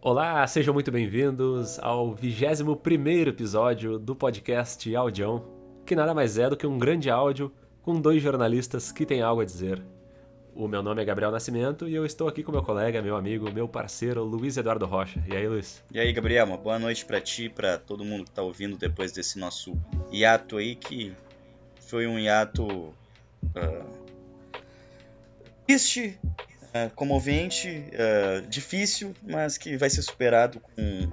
Olá, sejam muito bem-vindos ao 21 episódio do podcast Audião, que nada mais é do que um grande áudio com dois jornalistas que têm algo a dizer. O meu nome é Gabriel Nascimento e eu estou aqui com meu colega, meu amigo, meu parceiro Luiz Eduardo Rocha. E aí, Luiz? E aí, Gabriel, uma boa noite para ti, para todo mundo que tá ouvindo depois desse nosso hiato aí, que foi um hiato uh, triste, uh, comovente, uh, difícil, mas que vai ser superado com,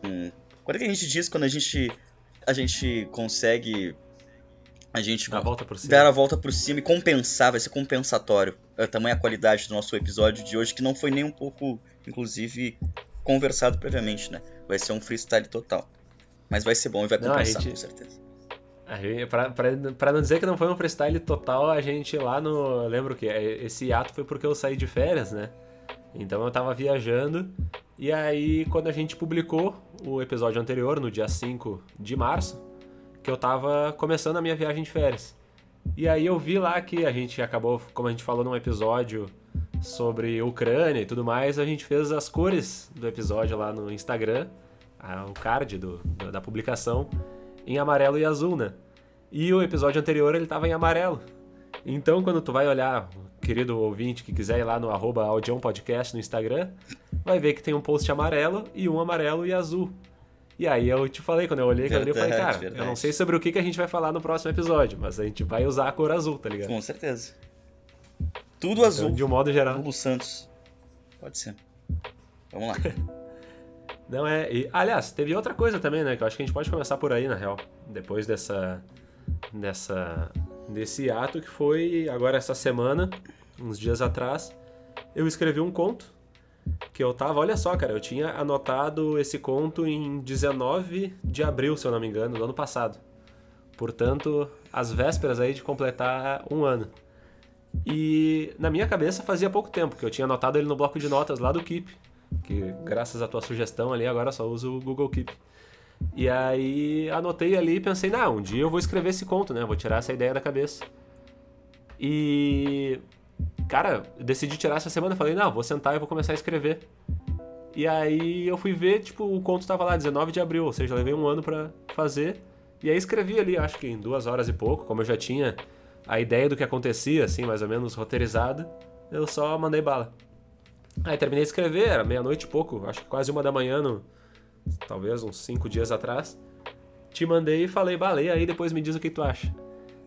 com... Quando é que a gente diz quando a gente, a gente consegue a gente dar a volta por cima. dar a volta por cima e compensar, vai ser compensatório. É tamanha a qualidade do nosso episódio de hoje, que não foi nem um pouco, inclusive, conversado previamente, né? Vai ser um freestyle total. Mas vai ser bom e vai compensar, não, gente... com certeza. Pra, não dizer que não foi um freestyle total, a gente lá no. Lembro que esse ato foi porque eu saí de férias, né? Então eu tava viajando. E aí, quando a gente publicou o episódio anterior, no dia 5 de março, que eu tava começando a minha viagem de férias. E aí eu vi lá que a gente acabou, como a gente falou num episódio sobre Ucrânia e tudo mais, a gente fez as cores do episódio lá no Instagram, o card do, da publicação, em amarelo e azul, né? E o episódio anterior ele tava em amarelo. Então, quando tu vai olhar, querido ouvinte que quiser ir lá no arroba Podcast no Instagram, vai ver que tem um post amarelo e um amarelo e azul. E aí eu te falei, quando eu olhei ali, eu falei, cara, verdade. eu não sei sobre o que, que a gente vai falar no próximo episódio, mas a gente vai usar a cor azul, tá ligado? Com certeza. Tudo então, azul. De um modo geral. Lulu Santos. Pode ser. Vamos lá. não é. E, aliás, teve outra coisa também, né? Que eu acho que a gente pode começar por aí, na real. Depois dessa. dessa desse ato que foi agora essa semana, uns dias atrás, eu escrevi um conto que eu tava, olha só, cara, eu tinha anotado esse conto em 19 de abril, se eu não me engano, do ano passado. Portanto, às vésperas aí de completar um ano. E na minha cabeça fazia pouco tempo que eu tinha anotado ele no bloco de notas lá do Keep, que graças à tua sugestão ali agora só uso o Google Keep. E aí anotei ali e pensei, não, um dia eu vou escrever esse conto, né? Vou tirar essa ideia da cabeça. E cara, decidi tirar essa semana. Falei, não, vou sentar e vou começar a escrever. E aí eu fui ver, tipo, o conto tava lá, 19 de abril, ou seja, levei um ano para fazer. E aí escrevi ali, acho que em duas horas e pouco, como eu já tinha a ideia do que acontecia, assim, mais ou menos roteirizada, eu só mandei bala. Aí terminei de escrever, era meia-noite e pouco, acho que quase uma da manhã, no, talvez uns cinco dias atrás. Te mandei e falei, balei, aí depois me diz o que tu acha.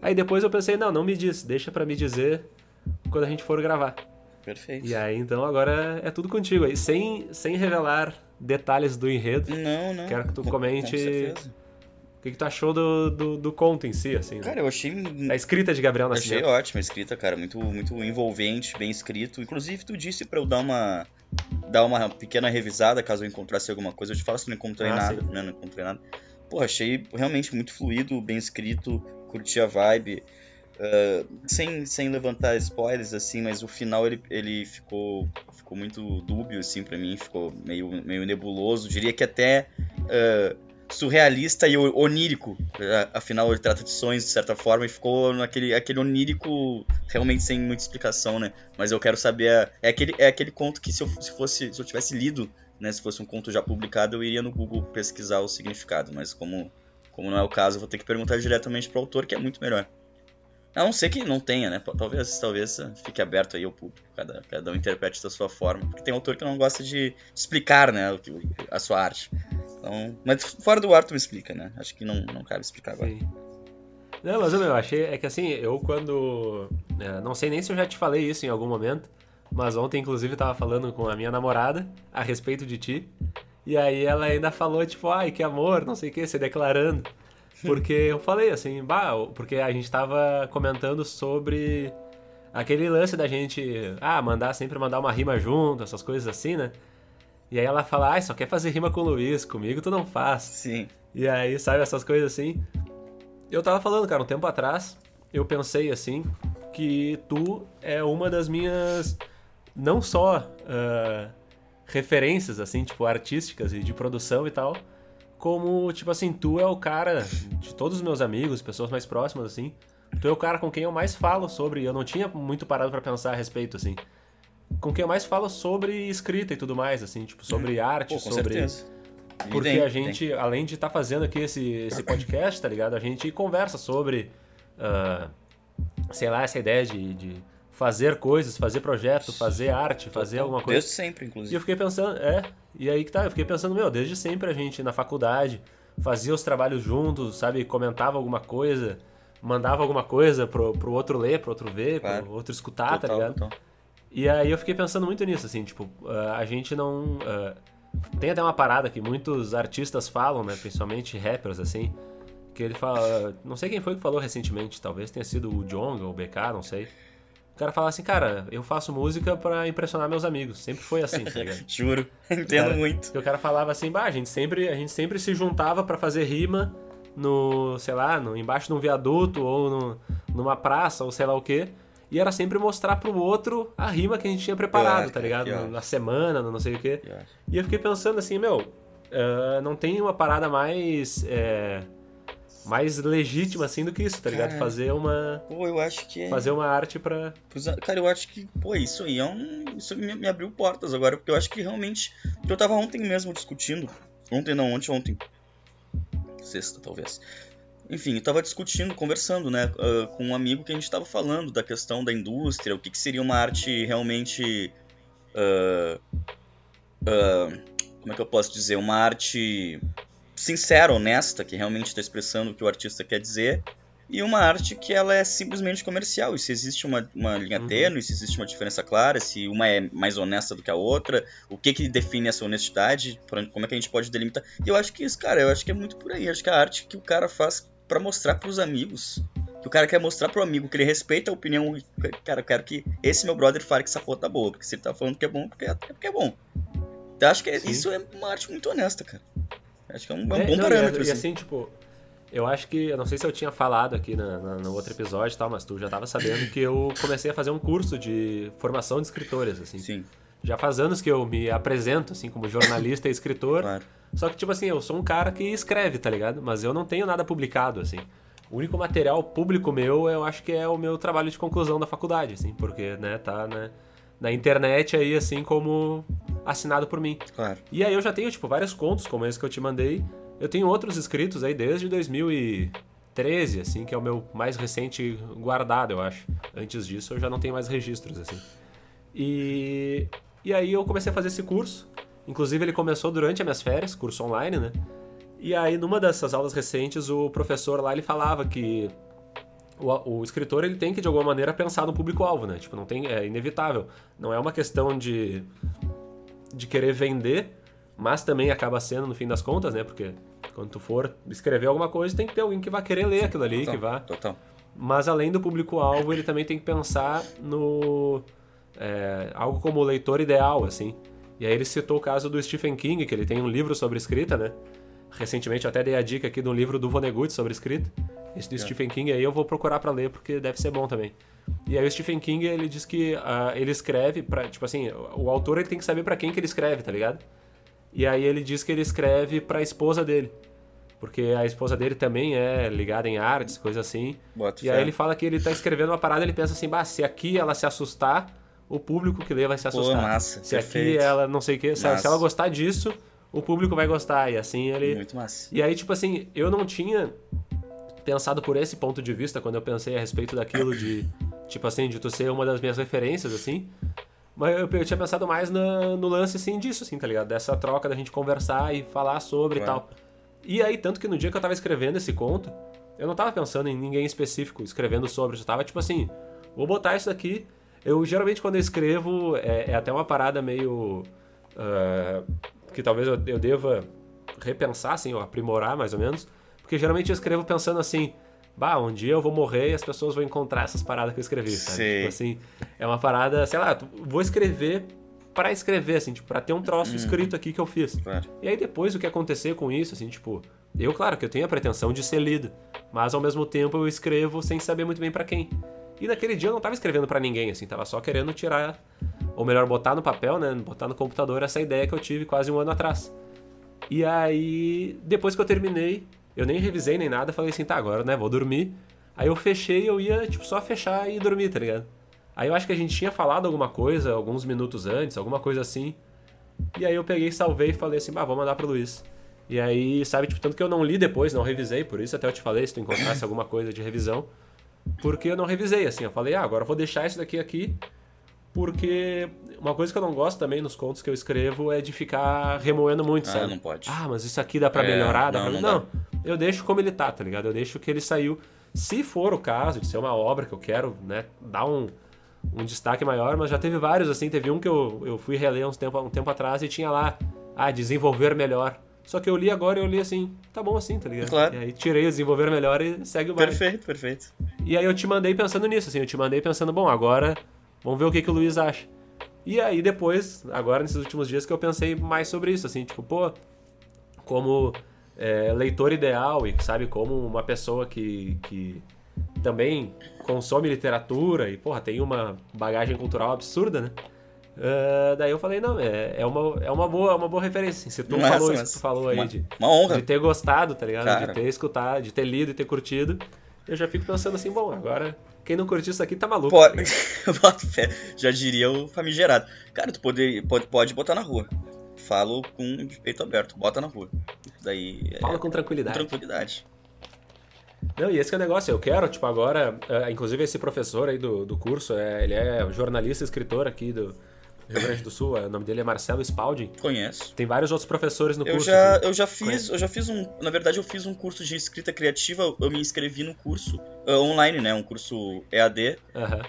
Aí depois eu pensei, não, não me diz, deixa para me dizer quando a gente for gravar. Perfeito. E aí, então, agora é tudo contigo aí. Sem, sem revelar detalhes do enredo. Não, não. Quero que tu comente o que, que tu achou do, do, do, conto em si, assim. Né? Cara, eu achei... A escrita de Gabriel Nascimento. Achei ótima a escrita, cara. Muito, muito envolvente, bem escrito. Inclusive, tu disse pra eu dar uma... Dar uma pequena revisada, caso eu encontrasse alguma coisa. Eu te falo se não encontrei ah, nada, né? Não encontrei nada. Pô, achei realmente muito fluido, bem escrito. Curti a vibe. Uh, sem, sem levantar spoilers, assim, mas o final ele, ele ficou, ficou muito dúbio, assim, para mim, ficou meio, meio nebuloso, diria que até uh, surrealista e onírico, afinal ele trata de sonhos de certa forma, e ficou naquele aquele onírico realmente sem muita explicação, né, mas eu quero saber, é aquele, é aquele conto que se eu, se fosse, se eu tivesse lido, né, se fosse um conto já publicado, eu iria no Google pesquisar o significado, mas como, como não é o caso, eu vou ter que perguntar diretamente pro autor, que é muito melhor. A não ser que não tenha, né? Talvez, talvez fique aberto aí ao público, cada, cada um interprete da sua forma. Porque tem autor que não gosta de explicar, né, a sua arte. Então, mas fora do ar tu me explica, né? Acho que não, não cabe explicar agora. Sim. Não, mas eu achei, é que assim, eu quando. É, não sei nem se eu já te falei isso em algum momento, mas ontem, inclusive, eu tava falando com a minha namorada a respeito de ti. E aí ela ainda falou, tipo, ai, que amor, não sei o que, se declarando. Porque eu falei assim, bah, porque a gente tava comentando sobre aquele lance da gente, ah, mandar sempre mandar uma rima junto, essas coisas assim, né? E aí ela fala, ah, só quer fazer rima com o Luiz, comigo tu não faz. Sim. E aí, sabe, essas coisas assim. Eu tava falando, cara, um tempo atrás, eu pensei assim, que tu é uma das minhas, não só uh, referências, assim, tipo, artísticas e de produção e tal, como, tipo assim, tu é o cara de todos os meus amigos, pessoas mais próximas, assim, tu é o cara com quem eu mais falo sobre, eu não tinha muito parado para pensar a respeito, assim. Com quem eu mais falo sobre escrita e tudo mais, assim, tipo, sobre hum. arte, Pô, sobre. Certeza. Porque a gente, além de estar tá fazendo aqui esse, esse podcast, tá ligado? A gente conversa sobre, uh, sei lá, essa ideia de, de fazer coisas, fazer projeto, fazer arte, fazer alguma coisa. Desde sempre, inclusive. E eu fiquei pensando, é, e aí que tá, eu fiquei pensando, meu, desde sempre a gente na faculdade fazia os trabalhos juntos, sabe, comentava alguma coisa, mandava alguma coisa pro, pro outro ler, pro outro ver, claro. pro outro escutar, tá total, tá ligado? Total. E aí eu fiquei pensando muito nisso, assim, tipo, uh, a gente não. Uh, tem até uma parada que muitos artistas falam, né? Principalmente rappers, assim. Que ele fala. Não sei quem foi que falou recentemente, talvez tenha sido o Jong ou o BK, não sei. O cara fala assim, cara, eu faço música para impressionar meus amigos. Sempre foi assim, tá ligado? Juro, entendo cara, muito. O cara falava assim, bah, a gente sempre, a gente sempre se juntava para fazer rima no, sei lá, no, embaixo de um viaduto ou no, numa praça ou sei lá o quê. E era sempre mostrar pro outro a rima que a gente tinha preparado, tá ligado? Na semana, no não sei o quê. E eu fiquei pensando assim, meu, uh, não tem uma parada mais. É, mais legítima assim do que isso, tá ligado? Cara, fazer uma. Pô, eu acho que. É... Fazer uma arte pra. Cara, eu acho que, pô, isso aí é um. Isso me, me abriu portas agora, porque eu acho que realmente. Eu tava ontem mesmo discutindo. Ontem não, ontem, ontem. Sexta, talvez. Enfim, eu tava discutindo, conversando, né, uh, com um amigo que a gente tava falando da questão da indústria, o que, que seria uma arte realmente. Uh, uh, como é que eu posso dizer? Uma arte sincera, honesta, que realmente está expressando o que o artista quer dizer, e uma arte que ela é simplesmente comercial. E se existe uma, uma linha uhum. tênue, se existe uma diferença clara, se uma é mais honesta do que a outra, o que que define essa honestidade, como é que a gente pode delimitar. E eu acho que isso, cara, eu acho que é muito por aí. Eu acho que a arte que o cara faz para mostrar para os amigos. Que o cara quer mostrar pro amigo que ele respeita a opinião. Cara, eu quero que esse meu brother fale que essa porra tá boa. Porque se ele tá falando que é bom, porque é, porque é bom. Então acho que é, isso é uma arte muito honesta, cara. Acho que é um, é é, bom não, parâmetro. E, assim. assim, tipo, eu acho que. Eu não sei se eu tinha falado aqui na, na, no outro episódio e tal, mas tu já tava sabendo que eu comecei a fazer um curso de formação de escritores, assim. Sim. Já faz anos que eu me apresento, assim, como jornalista e escritor. Claro. Só que, tipo assim, eu sou um cara que escreve, tá ligado? Mas eu não tenho nada publicado, assim. O único material público meu, eu acho que é o meu trabalho de conclusão da faculdade, assim, porque, né, tá né, na internet aí, assim, como assinado por mim. Claro. E aí eu já tenho, tipo, vários contos, como esse que eu te mandei. Eu tenho outros escritos aí desde 2013, assim, que é o meu mais recente guardado, eu acho. Antes disso, eu já não tenho mais registros, assim. E, e aí eu comecei a fazer esse curso. Inclusive, ele começou durante as minhas férias, curso online, né? E aí, numa dessas aulas recentes, o professor lá ele falava que o, o escritor ele tem que, de alguma maneira, pensar no público-alvo, né? Tipo, não tem, é inevitável. Não é uma questão de, de querer vender, mas também acaba sendo, no fim das contas, né? Porque quando tu for escrever alguma coisa, tem que ter alguém que vai querer ler aquilo ali, total, que vá... Total. Mas, além do público-alvo, ele também tem que pensar no... É, algo como o leitor ideal, assim. E aí ele citou o caso do Stephen King, que ele tem um livro sobre escrita, né? Recentemente eu até dei a dica aqui do livro do Vonnegut sobre escrita. Esse do é. Stephen King aí eu vou procurar para ler porque deve ser bom também. E aí o Stephen King, ele diz que uh, ele escreve para tipo assim, o autor ele tem que saber para quem que ele escreve, tá ligado? E aí ele diz que ele escreve para a esposa dele. Porque a esposa dele também é ligada em artes, coisa assim. Bota e aí ele fala que ele tá escrevendo uma parada, ele pensa assim, bah, se aqui ela se assustar, o público que lê vai se assustar. Pô, massa, se perfeito. aqui ela não sei o que, se, se ela gostar disso, o público vai gostar. E assim ele. Muito massa. E aí, tipo assim, eu não tinha pensado por esse ponto de vista quando eu pensei a respeito daquilo de. Tipo assim, de tu ser uma das minhas referências, assim. Mas eu, eu tinha pensado mais no, no lance, assim, disso, assim, tá ligado? Dessa troca da gente conversar e falar sobre e tal. E aí, tanto que no dia que eu tava escrevendo esse conto, eu não tava pensando em ninguém específico escrevendo sobre, eu tava tipo assim, vou botar isso aqui eu geralmente quando eu escrevo é, é até uma parada meio. Uh, que talvez eu, eu deva repensar, assim, ou aprimorar mais ou menos. Porque geralmente eu escrevo pensando assim. Bah, um dia eu vou morrer e as pessoas vão encontrar essas paradas que eu escrevi, sabe? Sim. Tipo assim, é uma parada, sei lá, vou escrever para escrever, assim, tipo, pra ter um troço uhum. escrito aqui que eu fiz. Claro. E aí depois o que acontecer com isso, assim, tipo, eu, claro, que eu tenho a pretensão de ser lido, mas ao mesmo tempo eu escrevo sem saber muito bem para quem. E naquele dia eu não tava escrevendo para ninguém, assim, tava só querendo tirar, ou melhor, botar no papel, né? Botar no computador essa ideia que eu tive quase um ano atrás. E aí, depois que eu terminei, eu nem revisei nem nada, falei assim, tá, agora, né, vou dormir. Aí eu fechei, eu ia, tipo, só fechar e dormir, tá ligado? Aí eu acho que a gente tinha falado alguma coisa alguns minutos antes, alguma coisa assim. E aí eu peguei, salvei e falei assim, bah, vou mandar pro Luiz. E aí, sabe, tipo, tanto que eu não li depois, não revisei, por isso até eu te falei se tu encontrasse alguma coisa de revisão. Porque eu não revisei, assim, eu falei, ah, agora eu vou deixar isso daqui aqui, porque uma coisa que eu não gosto também nos contos que eu escrevo é de ficar remoendo muito, ah, sabe? não pode. Ah, mas isso aqui dá pra é, melhorar, dá não, pra... Não, não, eu deixo como ele tá, tá ligado? Eu deixo que ele saiu. Se for o caso de ser uma obra que eu quero, né, dar um, um destaque maior, mas já teve vários, assim, teve um que eu, eu fui reler uns tempo, um tempo atrás e tinha lá, ah, desenvolver melhor. Só que eu li agora e eu li assim, tá bom assim, tá ligado? Claro. E aí tirei desenvolver melhor e segue o baile. Perfeito, perfeito. E aí eu te mandei pensando nisso, assim, eu te mandei pensando, bom, agora vamos ver o que, que o Luiz acha. E aí depois, agora nesses últimos dias que eu pensei mais sobre isso, assim, tipo, pô, como é, leitor ideal e sabe, como uma pessoa que, que também consome literatura e, porra, tem uma bagagem cultural absurda, né? Uh, daí eu falei, não, é, é, uma, é uma, boa, uma boa referência. Se tu Nossa, falou isso que tu falou aí uma, de, uma honra. de ter gostado, tá ligado? Cara. De ter escutado, de ter lido e ter curtido, eu já fico pensando assim, bom, agora quem não curtiu isso aqui tá maluco. Pode, tá. Já diria o famigerado. Cara, tu pode, pode, pode botar na rua. Falo com peito aberto, bota na rua. Daí é, Fala com com tranquilidade. tranquilidade. Não, e esse que é o negócio, eu quero, tipo, agora, é, inclusive esse professor aí do, do curso, é, ele é jornalista e escritor aqui do Rio Grande do Sul, é, o nome dele é Marcelo Spalding. Conheço. Tem vários outros professores no Eu curso. já, assim. eu já fiz, eu já fiz um, na verdade eu fiz um curso de escrita criativa, eu me inscrevi no curso uh, online, né, um curso EAD,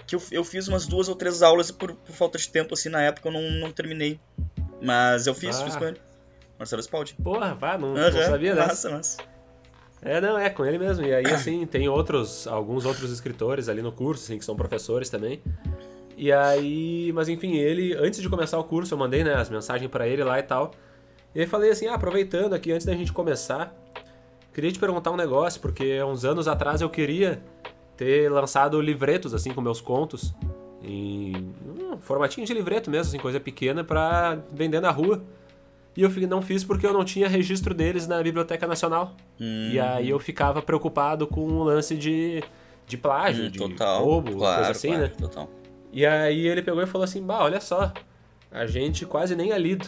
que eu, eu fiz umas duas ou três aulas e por, por falta de tempo assim na época eu não, não terminei. Mas eu fiz, Ah. fiz com ele. Marcelo Spaldi. Porra, vá, não, não Aham, sabia dessa. Massa, massa. É, não, é com ele mesmo. E aí, assim, tem outros, alguns outros escritores ali no curso, assim, que são professores também. E aí, mas enfim, ele, antes de começar o curso, eu mandei, né, as mensagens pra ele lá e tal. E aí falei assim, ah, aproveitando aqui, antes da gente começar, queria te perguntar um negócio, porque uns anos atrás eu queria ter lançado livretos, assim, com meus contos, em um formatinho de livreto mesmo, assim, coisa pequena, pra vender na rua. E eu não fiz porque eu não tinha registro deles na Biblioteca Nacional. Hum, E aí eu ficava preocupado com o lance de, de plágio, hum, de total. roubo, claro, coisa assim, claro, né? Total. E aí ele pegou e falou assim, bah, olha só, a gente quase nem é lido.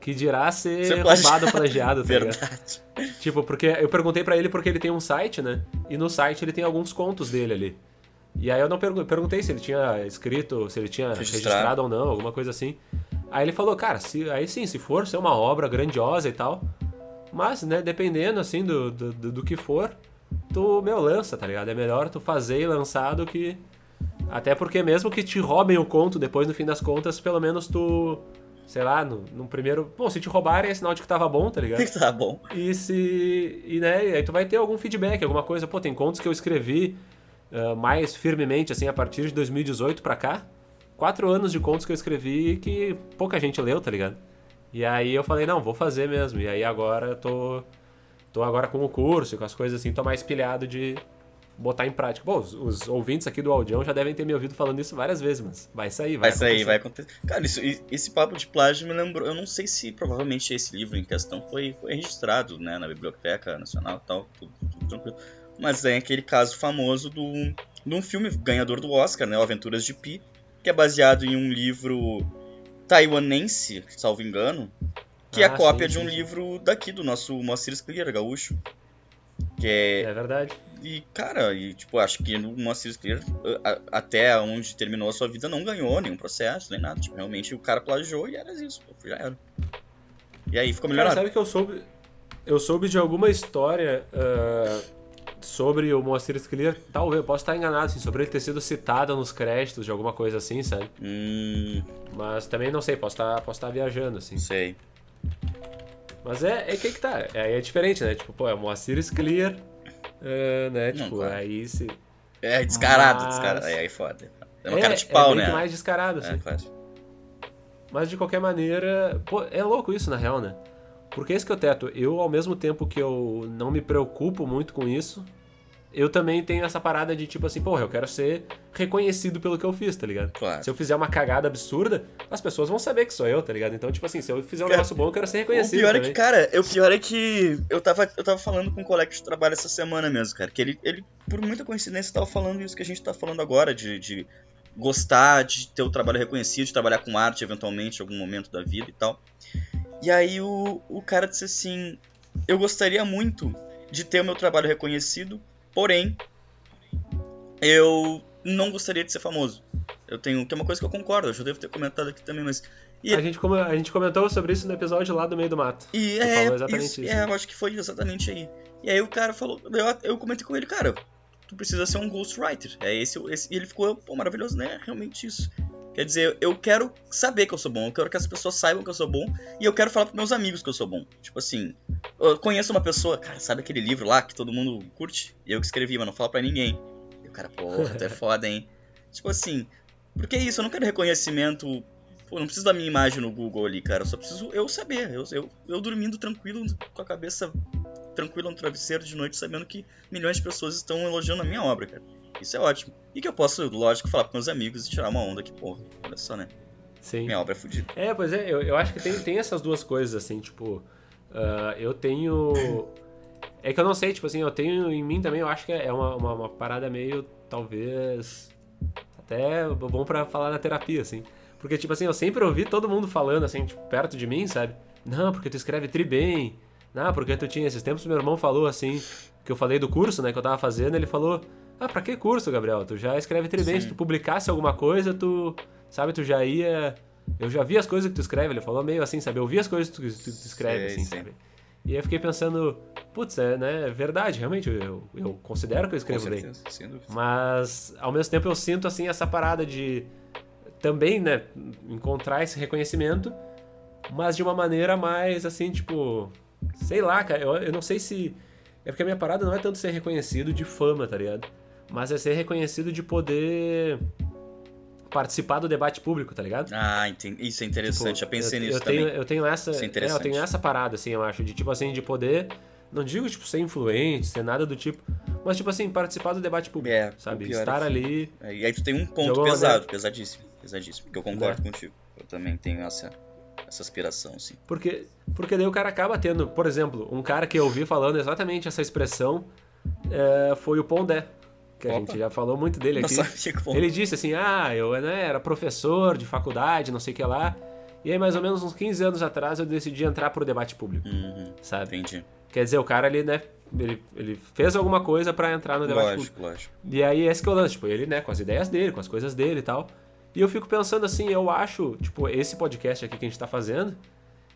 Que dirá ser plagiado. roubado, plagiado, tá ligado? Verdade. Tipo, porque eu perguntei pra ele porque ele tem um site, né? E no site ele tem alguns contos dele ali. E aí eu não pergu- perguntei se ele tinha escrito, se ele tinha Registrado. registrado ou não, alguma coisa assim. Aí ele falou, cara, se, aí sim, se for ser uma obra grandiosa e tal, mas, né, dependendo, assim, do, do, do- do que for, tu, meu, lança, tá ligado? É melhor tu fazer e lançar do que... Até porque mesmo que te roubem o conto, depois, no fim das contas, pelo menos tu... Sei lá, no, no primeiro... Bom, se te roubarem é sinal de que tava bom, tá ligado? tá bom. E se. E né, aí tu vai ter algum feedback, alguma coisa. Pô, tem contos que eu escrevi ah, mais firmemente, assim, a partir de 2018 pra cá. Quatro anos de contos que eu escrevi que pouca gente leu, tá ligado? E aí eu falei, não, vou fazer mesmo. E aí agora eu tô. Tô agora com o curso, com as coisas assim, tô mais pilhado de botar em prática. Bom, os, os ouvintes aqui do Audião já devem ter me ouvido falando isso várias vezes, mas vai sair, vai, Vai sair, vai acontecer. Cara, isso, esse papo de plágio me lembrou. Eu não sei se provavelmente esse livro em questão foi, foi registrado, né, na Biblioteca Nacional e tal, tudo, tudo tranquilo. Mas tem aquele caso famoso do, de um filme ganhador do Oscar, né, o Aventuras de Pi, que é baseado em um livro taiwanense, salvo engano, que é Ah, a cópia sim, de um sim. livro daqui, do nosso Moacir Scler, gaúcho. Que é, É verdade. E, cara, e, tipo, acho que no Moacir Clear, até onde terminou a sua vida, não ganhou nenhum processo, nem nada. Tipo, realmente o cara plagiou e era isso, pô, já era. E aí ficou melhorado. sabe que eu soube. Eu soube de alguma história ah, sobre o Moacir Scler, talvez, eu posso estar enganado, assim, sobre ele ter sido citado nos créditos de alguma coisa assim, sabe? Hum, Mas também não sei, posso estar, posso estar viajando, assim. sei. Mas é, é que que tá, é, é diferente, né? Tipo, pô, é o Moacir Scler, ah, né? Tipo, aí se. É descarado, Mas- descarado. Aí, aí foda. É uma cara de pau, é né? que mais descarado, assim. É, claro. Mas de qualquer maneira, pô, é louco isso na real, né? Porque esse que é o teto, eu ao mesmo tempo que eu não me preocupo muito com isso, eu também tenho essa parada de tipo assim, porra, eu quero ser reconhecido pelo que eu fiz, tá ligado? Claro. Se eu fizer uma cagada absurda, as pessoas vão saber que sou eu, tá ligado? Então, tipo assim, se eu fizer um Cara, negócio bom, eu quero ser O reconhecido. pior é também. que, cara, o pior é que eu tava, eu tava falando com um colega de trabalho essa semana mesmo, cara, que ele, ele por muita coincidência, tava falando isso que a gente tá falando agora, de, de gostar de ter o trabalho reconhecido, de trabalhar com arte eventualmente em algum momento da vida e tal. E aí o, o cara disse assim: Eu gostaria muito de ter o meu trabalho reconhecido, porém, eu não gostaria de ser famoso. Eu tenho. Que é uma coisa que eu concordo, eu já devo ter comentado aqui também, mas. E, a, gente, a gente comentou sobre isso no episódio lá do meio do mato. E é, exatamente isso, isso. É, eu acho que foi exatamente aí. E aí o cara falou, eu, eu comentei com ele, cara, tu precisa ser um ghostwriter. É esse, esse e ele ficou, pô, maravilhoso, né? Realmente isso. Quer dizer, eu quero saber que eu sou bom, eu quero que as pessoas saibam que eu sou bom e eu quero falar pros meus amigos que eu sou bom. Tipo assim, eu conheço uma pessoa, cara, sabe aquele livro lá que todo mundo curte? Eu que escrevi, mas não fala pra ninguém. E o cara, pô, tu é foda, hein? tipo assim, porque é isso, eu não quero reconhecimento. Pô, não preciso da minha imagem no Google ali, cara. Eu só preciso eu saber. Eu, eu, eu dormindo tranquilo, com a cabeça tranquila no travesseiro de noite, sabendo que milhões de pessoas estão elogiando a minha obra, cara. Isso é ótimo. E que eu posso, lógico, falar com meus amigos e tirar uma onda que, porra, olha só, né? Sim. Minha obra é fodida. É, pois é, eu, eu acho que tem, tem essas duas coisas, assim, tipo. Uh, eu tenho. É que eu não sei, tipo assim, eu tenho em mim também, eu acho que é uma, uma, uma parada meio, talvez. Até bom para falar na terapia, assim. Porque, tipo assim, eu sempre ouvi todo mundo falando, assim, tipo, perto de mim, sabe? Não, porque tu escreve tri bem. Não, porque tu tinha esses tempos, meu irmão falou assim, que eu falei do curso, né, que eu tava fazendo, ele falou: "Ah, para que curso, Gabriel? Tu já escreve tri bem, se tu publicasse alguma coisa, tu, sabe, tu já ia eu já vi as coisas que tu escreve, ele falou meio assim, sabe? Eu vi as coisas que tu, tu, tu escreve, assim, sabe? E eu fiquei pensando, putz, é, né, é verdade, realmente, eu, eu considero que eu escrevo Com certeza, bem. Sem dúvida. Mas, ao mesmo tempo, eu sinto, assim, essa parada de também, né, encontrar esse reconhecimento, mas de uma maneira mais, assim, tipo, Sei lá, cara, eu, eu não sei se. É porque a minha parada não é tanto ser reconhecido de fama, tá ligado? Mas é ser reconhecido de poder participar do debate público, tá ligado? Ah, entendi. isso é interessante. Tipo, Já pensei eu, nisso eu também. Tenho, eu tenho essa, é, é, eu tenho essa parada, assim, eu acho, de tipo assim, de poder, não digo tipo ser influente, ser nada do tipo, mas tipo assim, participar do debate público, é, sabe? É Estar é ali. e aí tu tem um ponto pesado, maneira. pesadíssimo, pesadíssimo, que eu concordo é. contigo. Eu também tenho essa essa aspiração, sim. Porque, porque daí o cara acaba tendo, por exemplo, um cara que eu ouvi falando exatamente essa expressão foi o Pondé. Que Opa. a gente já falou muito dele aqui. Nossa, Ele disse assim: ah, eu né, era professor de faculdade, não sei o que lá. E aí, mais ou menos uns 15 anos atrás, eu decidi entrar pro debate público. Uhum, sabe? Entendi. Quer dizer, o cara ali, né, ele, ele fez alguma coisa para entrar no debate lógico, público. Lógico. E aí, esse que é o lance, tipo, ele, né, com as ideias dele, com as coisas dele e tal. E eu fico pensando assim, eu acho, tipo, esse podcast aqui que a gente tá fazendo,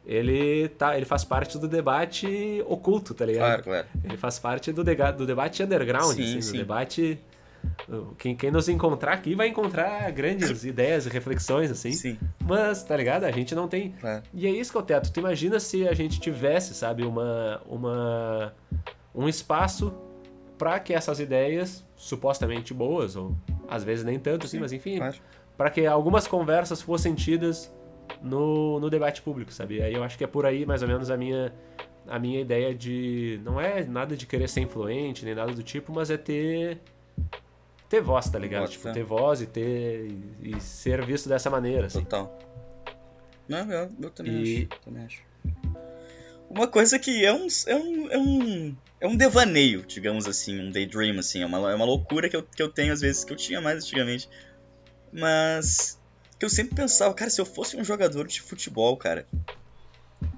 ele, tá, ele faz parte do debate oculto, tá ligado? Claro, claro. Ele faz parte do, de, do debate underground, sim, assim, sim. do debate... Quem, quem nos encontrar aqui vai encontrar grandes ideias e reflexões, assim. Sim. Mas, tá ligado? A gente não tem. É. E é isso que é o teto. Tu imagina se a gente tivesse, sabe, uma. uma um espaço para que essas ideias, supostamente boas, ou às vezes nem tanto, assim, mas enfim, claro para que algumas conversas fossem tidas no, no debate público, sabe? Aí eu acho que é por aí mais ou menos a minha a minha ideia de não é nada de querer ser influente nem nada do tipo, mas é ter ter voz, tá ligado? tipo, ter voz e ter e, e, ser visto dessa maneira, assim. Total. Não, eu, eu também, e... acho, também acho. Uma coisa que é um, é um, é um, é um devaneio, digamos assim, um daydream, assim, é uma, é uma loucura que eu, que eu tenho às vezes, que eu tinha mais antigamente, mas que eu sempre pensava, cara, se eu fosse um jogador de futebol, cara.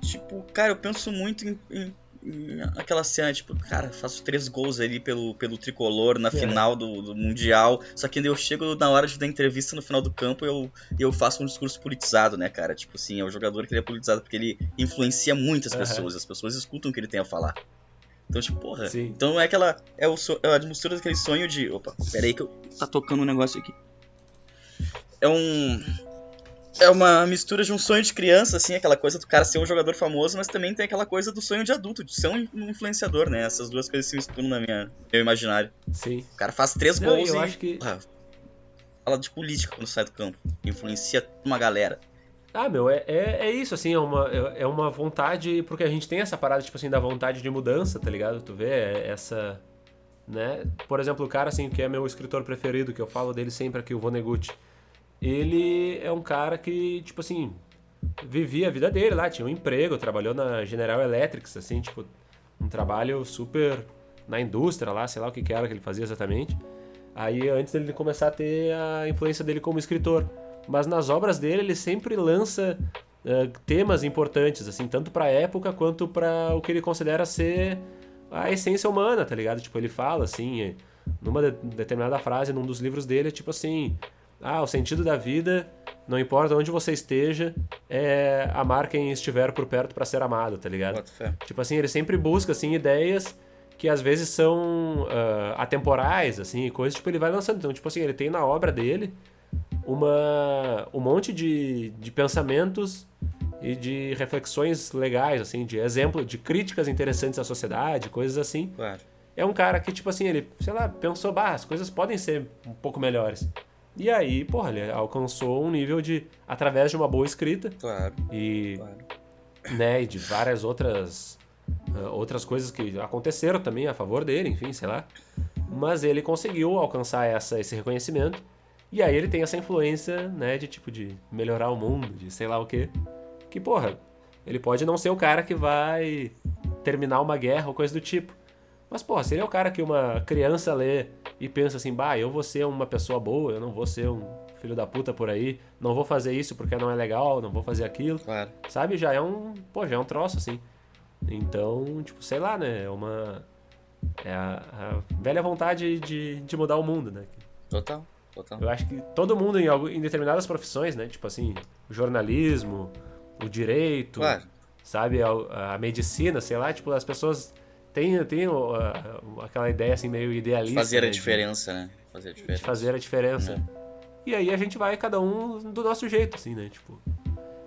Tipo, cara, eu penso muito em, em, em aquela cena, tipo, cara, faço três gols ali pelo, pelo tricolor na é. final do, do, Mundial. Só que eu chego na hora de dar entrevista no final do campo e eu, eu faço um discurso politizado, né, cara? Tipo assim, é um jogador que ele é politizado porque ele influencia muitas uhum. pessoas, as pessoas escutam o que ele tem a falar. Então, tipo, porra. Sim. Então é aquela. É, o, é a mistura daquele sonho de. Opa, peraí que eu. Tá tocando um negócio aqui é um é uma mistura de um sonho de criança, assim, aquela coisa do cara ser um jogador famoso, mas também tem aquela coisa do sonho de adulto, de ser um influenciador, né? Essas duas coisas se misturam na minha meu imaginário. Sim. O cara faz três Não, gols eu e acho que... Ah, fala de política quando sai do campo, influencia uma galera. Ah, meu, é, é, é isso, assim, é uma, é, é uma vontade, porque a gente tem essa parada, tipo assim, da vontade de mudança, tá ligado? Tu vê é essa, né? Por exemplo, o cara, assim, que é meu escritor preferido, que eu falo dele sempre aqui, o Vonnegut, ele é um cara que, tipo assim, vivia a vida dele lá, tinha um emprego, trabalhou na General Electric, assim, tipo, um trabalho super na indústria lá, sei lá o que, que era que ele fazia exatamente. Aí antes dele começar a ter a influência dele como escritor. Mas nas obras dele ele sempre lança uh, temas importantes, assim, tanto para a época quanto para o que ele considera ser a essência humana, tá ligado? Tipo, ele fala assim, numa de determinada frase num dos livros dele, é tipo assim: "Ah, o sentido da vida, não importa onde você esteja, é amar quem estiver por perto para ser amado", tá ligado? Tipo assim, ele sempre busca assim ideias que às vezes são uh, atemporais, assim, coisas, tipo, ele vai lançando. Então, tipo assim, ele tem na obra dele uma, um monte de, de pensamentos e de reflexões legais, assim, de exemplo, de críticas interessantes à sociedade, coisas assim. Claro. É um cara que, tipo assim, ele, sei lá, pensou, bah, as coisas podem ser um pouco melhores. E aí, porra, ele alcançou um nível de, através de uma boa escrita. Claro. E, claro. né, e de várias outras uh, outras coisas que aconteceram também a favor dele, enfim, sei lá. Mas ele conseguiu alcançar essa, esse reconhecimento. E aí ele tem essa influência, né, de tipo de melhorar o mundo, de sei lá o quê. Que, porra, ele pode não ser o cara que vai terminar uma guerra ou coisa do tipo. Mas, porra, se ele é o cara que uma criança lê e pensa assim, bah, eu vou ser uma pessoa boa, eu não vou ser um filho da puta por aí, não vou fazer isso porque não é legal, não vou fazer aquilo. Claro. Sabe? Já é um, pô, já é um troço assim. Então, tipo, sei lá, né? É uma. É a, a velha vontade de, de mudar o mundo, né? Total, total. Eu acho que todo mundo em, em determinadas profissões, né? Tipo assim, o jornalismo, o direito, claro. sabe? A, a, medicina, sei lá, tipo, as pessoas têm, têm uh, aquela ideia assim meio idealista. Fazer né? a diferença, de, né? Fazer a diferença. De fazer a diferença. É. E aí a gente vai cada um do nosso jeito, assim, né? Tipo,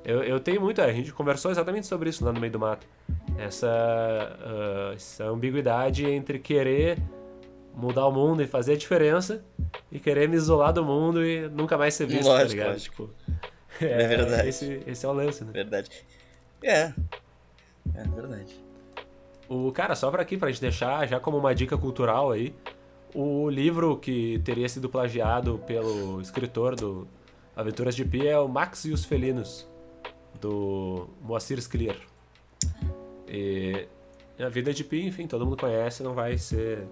eu, eu tenho muito, a gente conversou exatamente sobre isso lá no meio do mato essa, uh, essa ambiguidade entre querer mudar o mundo e fazer a diferença e querer me isolar do mundo e nunca mais ser visto, lógico, tá ligado? Lógico. Tipo, é, é, verdade. Esse, esse é o lance, né? Verdade. É. É verdade. O cara, só pra aqui, pra gente deixar já como uma dica cultural aí, o livro que teria sido plagiado pelo escritor do Aventuras de Pi é o Max e os Felinos, do Moacir Scliar. E a vida de Pi, enfim, todo mundo conhece, não vai ser.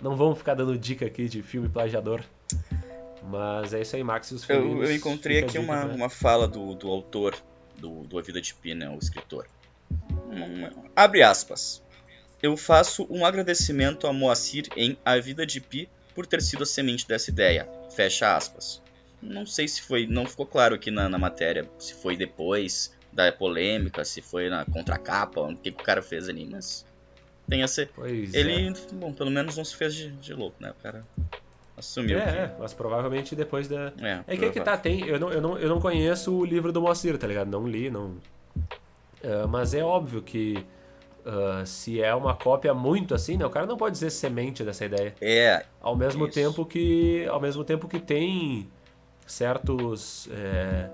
Não vamos ficar dando dica aqui de filme plagiador. Mas é isso aí, Max e os filmes. Eu, eu encontrei aqui uma, né? uma fala do, do autor do, do A Vida de Pi, né, o escritor. Um, abre aspas. Eu faço um agradecimento a Moacir em A Vida de Pi por ter sido a semente dessa ideia. Fecha aspas. Não sei se foi, não ficou claro aqui na, na matéria, se foi depois da polêmica, se foi na contracapa, o que, que o cara fez ali, mas tem essa. Pois ele, é. bom, pelo menos não se fez de, de louco, né? O cara assumiu. É, que... é, mas provavelmente depois da. É, é que é que tá, tem. Eu não, eu, não, eu não conheço o livro do Moacir, tá ligado? Não li, não. Uh, mas é óbvio que. Uh, se é uma cópia muito assim, né? O cara não pode dizer semente dessa ideia. É. Ao mesmo isso. tempo que. Ao mesmo tempo que tem certos. É,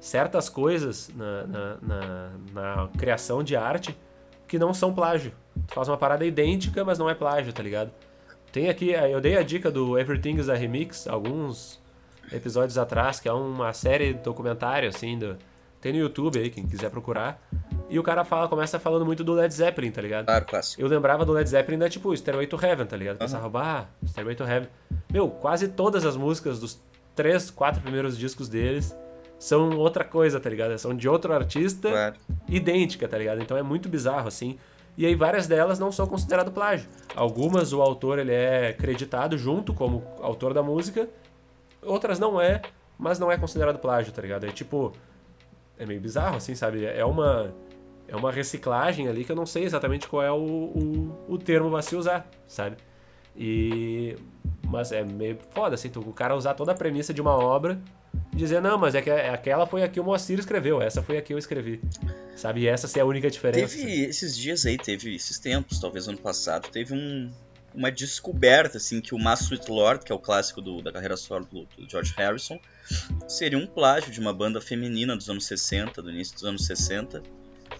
certas coisas na, na, na, na, criação de arte que não são plágio. Tu faz uma parada idêntica, mas não é plágio, tá ligado? Tem aqui, eu dei a dica do Everything is a Remix alguns episódios atrás, que é uma série documentário, assim, do, tem no YouTube aí, quem quiser procurar. E o cara fala, começa falando muito do Led Zeppelin, tá ligado? Claro, clássico. Eu lembrava do Led Zeppelin da tipo Stairway to Heaven, tá ligado? Pensava, uhum. ah, Stairway to Heaven. Meu, quase todas as músicas dos três, quatro primeiros discos deles são outra coisa, tá ligado? São de outro artista, claro. idêntica, tá ligado? Então é muito bizarro, assim. E aí várias delas não são consideradas plágio. Algumas o autor ele é creditado junto como autor da música, outras não é, mas não é considerado plágio, tá ligado? É tipo é meio bizarro, assim, sabe? É uma é uma reciclagem ali que eu não sei exatamente qual é o, o, o termo a se usar, sabe? E mas é meio foda, assim, tu, o cara usar toda a premissa de uma obra dizer, não, mas é que é, aquela foi a que o Moacir escreveu, essa foi a que eu escrevi. Sabe? E essa é a única diferença. Teve esses dias aí, teve esses tempos, talvez ano passado, teve um, uma descoberta, assim, que o Mass Sweet Lord, que é o clássico do, da carreira solo do, George Harrison, seria um plágio de uma banda feminina dos anos 60, do início dos anos 60.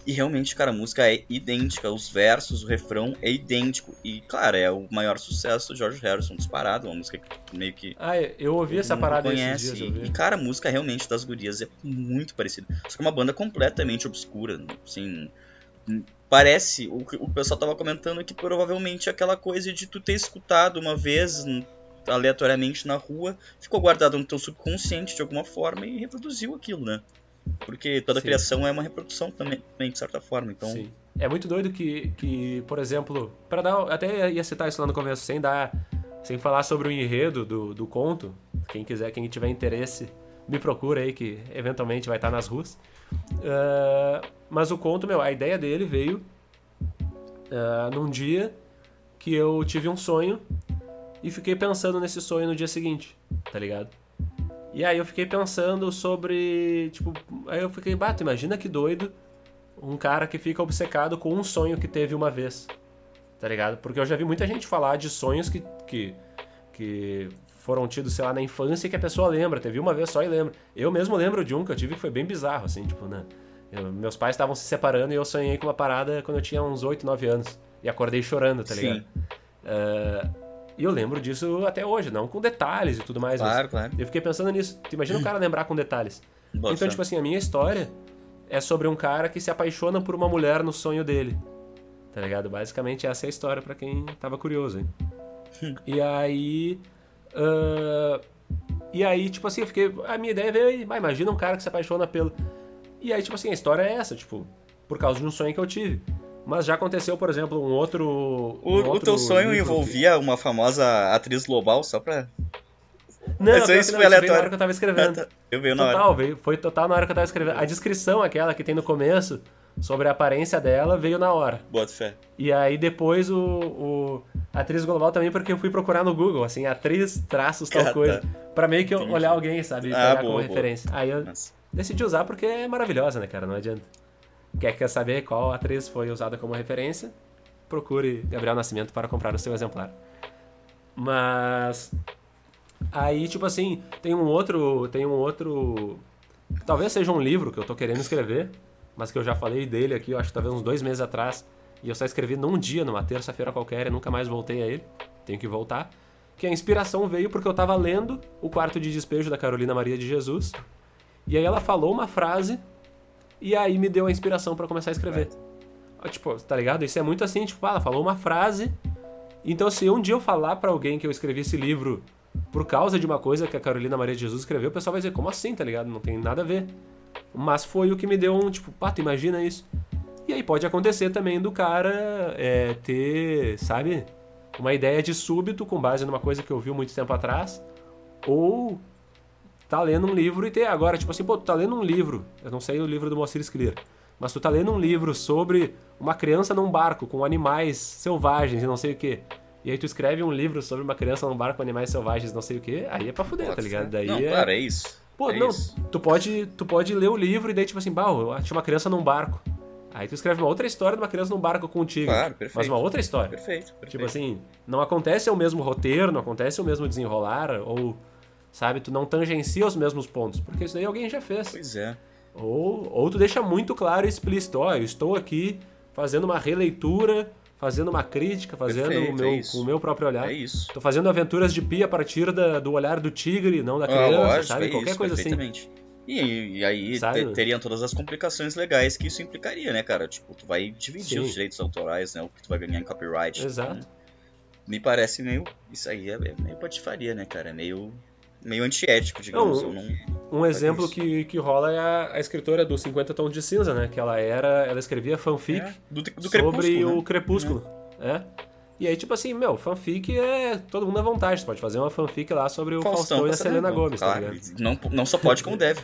E realmente, cara, a música é idêntica, os versos, o refrão é idêntico. E, claro, é o maior sucesso do George Harrison, disparado, uma música que meio que. Ah, eu ouvi essa parada conhece. Esses dias, e, cara, a música realmente das gurias é muito parecida. Só que é uma banda completamente obscura, assim. Parece, o que o pessoal tava comentando que provavelmente é aquela coisa de tu ter escutado uma vez aleatoriamente na rua, ficou guardado no teu subconsciente de alguma forma e reproduziu aquilo, né? Porque toda Sim. criação é uma reprodução também, de certa forma. Então... Sim. É muito doido que, que por exemplo, para dar. Até ia citar isso lá no começo, sem dar. Sem falar sobre o enredo do, do conto. Quem quiser, quem tiver interesse, me procura aí, que eventualmente vai estar nas ruas. Uh, mas o conto, meu, a ideia dele veio uh, num dia que eu tive um sonho e fiquei pensando nesse sonho no dia seguinte, tá ligado? E aí eu fiquei pensando sobre, tipo, aí eu fiquei, bato, imagina que doido um cara que fica obcecado com um sonho que teve uma vez, tá ligado? Porque eu já vi muita gente falar de sonhos que, que, que foram tidos, sei lá, na infância que a pessoa lembra, teve uma vez só e lembra. Eu mesmo lembro de um que eu tive que foi bem bizarro, assim, tipo, né? Eu, meus pais estavam se separando e eu sonhei com uma parada quando eu tinha uns 8, 9 anos. E acordei chorando, tá ligado? Sim. Uh, e eu lembro disso até hoje, não com detalhes e tudo mais. Claro, claro. Eu fiquei pensando nisso. Imagina o cara lembrar com detalhes. Boa então, tipo assim, a minha história é sobre um cara que se apaixona por uma mulher no sonho dele. Tá ligado? Basicamente essa é a história para quem tava curioso, hein? e aí. Uh, e aí, tipo assim, eu fiquei. A minha ideia veio aí, imagina um cara que se apaixona pelo. E aí, tipo assim, a história é essa, tipo, por causa de um sonho que eu tive. Mas já aconteceu, por exemplo, um outro. Um o, outro o teu sonho envolvia que... uma famosa atriz global, só pra. Não, isso, isso foi aleatório. na hora que eu tava escrevendo. Ah, tá. eu vi na total, hora. Veio, foi total na hora que eu tava escrevendo. A descrição, aquela que tem no começo, sobre a aparência dela, veio na hora. Bota fé. E aí depois o, o atriz global também, porque eu fui procurar no Google, assim, atriz, traços, tal ah, coisa. Tá. Pra meio que eu olhar alguém, sabe? Ah, pegar boa, como boa. referência. Aí eu Nossa. decidi usar porque é maravilhosa, né, cara? Não adianta. Quer, quer saber qual atriz foi usada como referência? Procure Gabriel Nascimento para comprar o seu exemplar. Mas aí, tipo assim, tem um outro, tem um outro, talvez seja um livro que eu tô querendo escrever, mas que eu já falei dele aqui, eu acho que talvez uns dois meses atrás, e eu só escrevi num dia, numa terça-feira qualquer, e nunca mais voltei a ele. Tenho que voltar. Que a inspiração veio porque eu tava lendo O Quarto de Despejo da Carolina Maria de Jesus. E aí ela falou uma frase e aí me deu a inspiração para começar a escrever. É. Tipo, tá ligado? Isso é muito assim, tipo, ah, ela falou uma frase. Então, se um dia eu falar para alguém que eu escrevi esse livro por causa de uma coisa que a Carolina Maria de Jesus escreveu, o pessoal vai dizer, como assim, tá ligado? Não tem nada a ver. Mas foi o que me deu um, tipo, pá, tu imagina isso. E aí pode acontecer também do cara é, ter, sabe, uma ideia de súbito com base numa coisa que eu vi muito tempo atrás. Ou tá lendo um livro e ter agora, tipo assim, pô, tu tá lendo um livro, eu não sei o livro do Moacir Scler, mas tu tá lendo um livro sobre uma criança num barco com animais selvagens e não sei o que. E aí tu escreve um livro sobre uma criança num barco com animais selvagens não sei o que, aí é pra fuder, tá ligado? Daí não, é... claro, é isso. Pô, é não, isso. tu pode, tu pode ler o livro e daí tipo assim, bah, eu tinha uma criança num barco. Aí tu escreve uma outra história de uma criança num barco contigo. Claro, perfeito. Mas uma outra história. Perfeito, perfeito. Tipo assim, não acontece o mesmo roteiro, não acontece o mesmo desenrolar, ou sabe? Tu não tangencia os mesmos pontos, porque isso daí alguém já fez. Pois é. Ou, ou tu deixa muito claro e explícito, ó, oh, eu estou aqui fazendo uma releitura, fazendo uma crítica, fazendo Perfeito, o meu, é com o meu próprio olhar. É isso. Tô fazendo aventuras de pia a partir da, do olhar do tigre, não da ah, criança, ah, lógico, sabe? É Qualquer isso, coisa assim. E, e aí te, teriam todas as complicações legais que isso implicaria, né, cara? Tipo, tu vai dividir Sim. os direitos autorais, né? O que tu vai ganhar em copyright. Exato. Então, me parece meio. Isso aí é, é meio patifaria, né, cara? É meio meio antiético, digamos. Não, não... Um exemplo que, que rola é a, a, escritora do 50 Tons de Cinza, né? Que ela era. Ela escrevia fanfic é, do, do sobre crepúsculo, o Crepúsculo. É. é. E aí, tipo assim, meu, fanfic é todo mundo à vontade. Você pode fazer uma fanfic lá sobre o Faustão, Faustão e a Selena Gomes, tá claro, tá ligado? Não, não só pode como deve.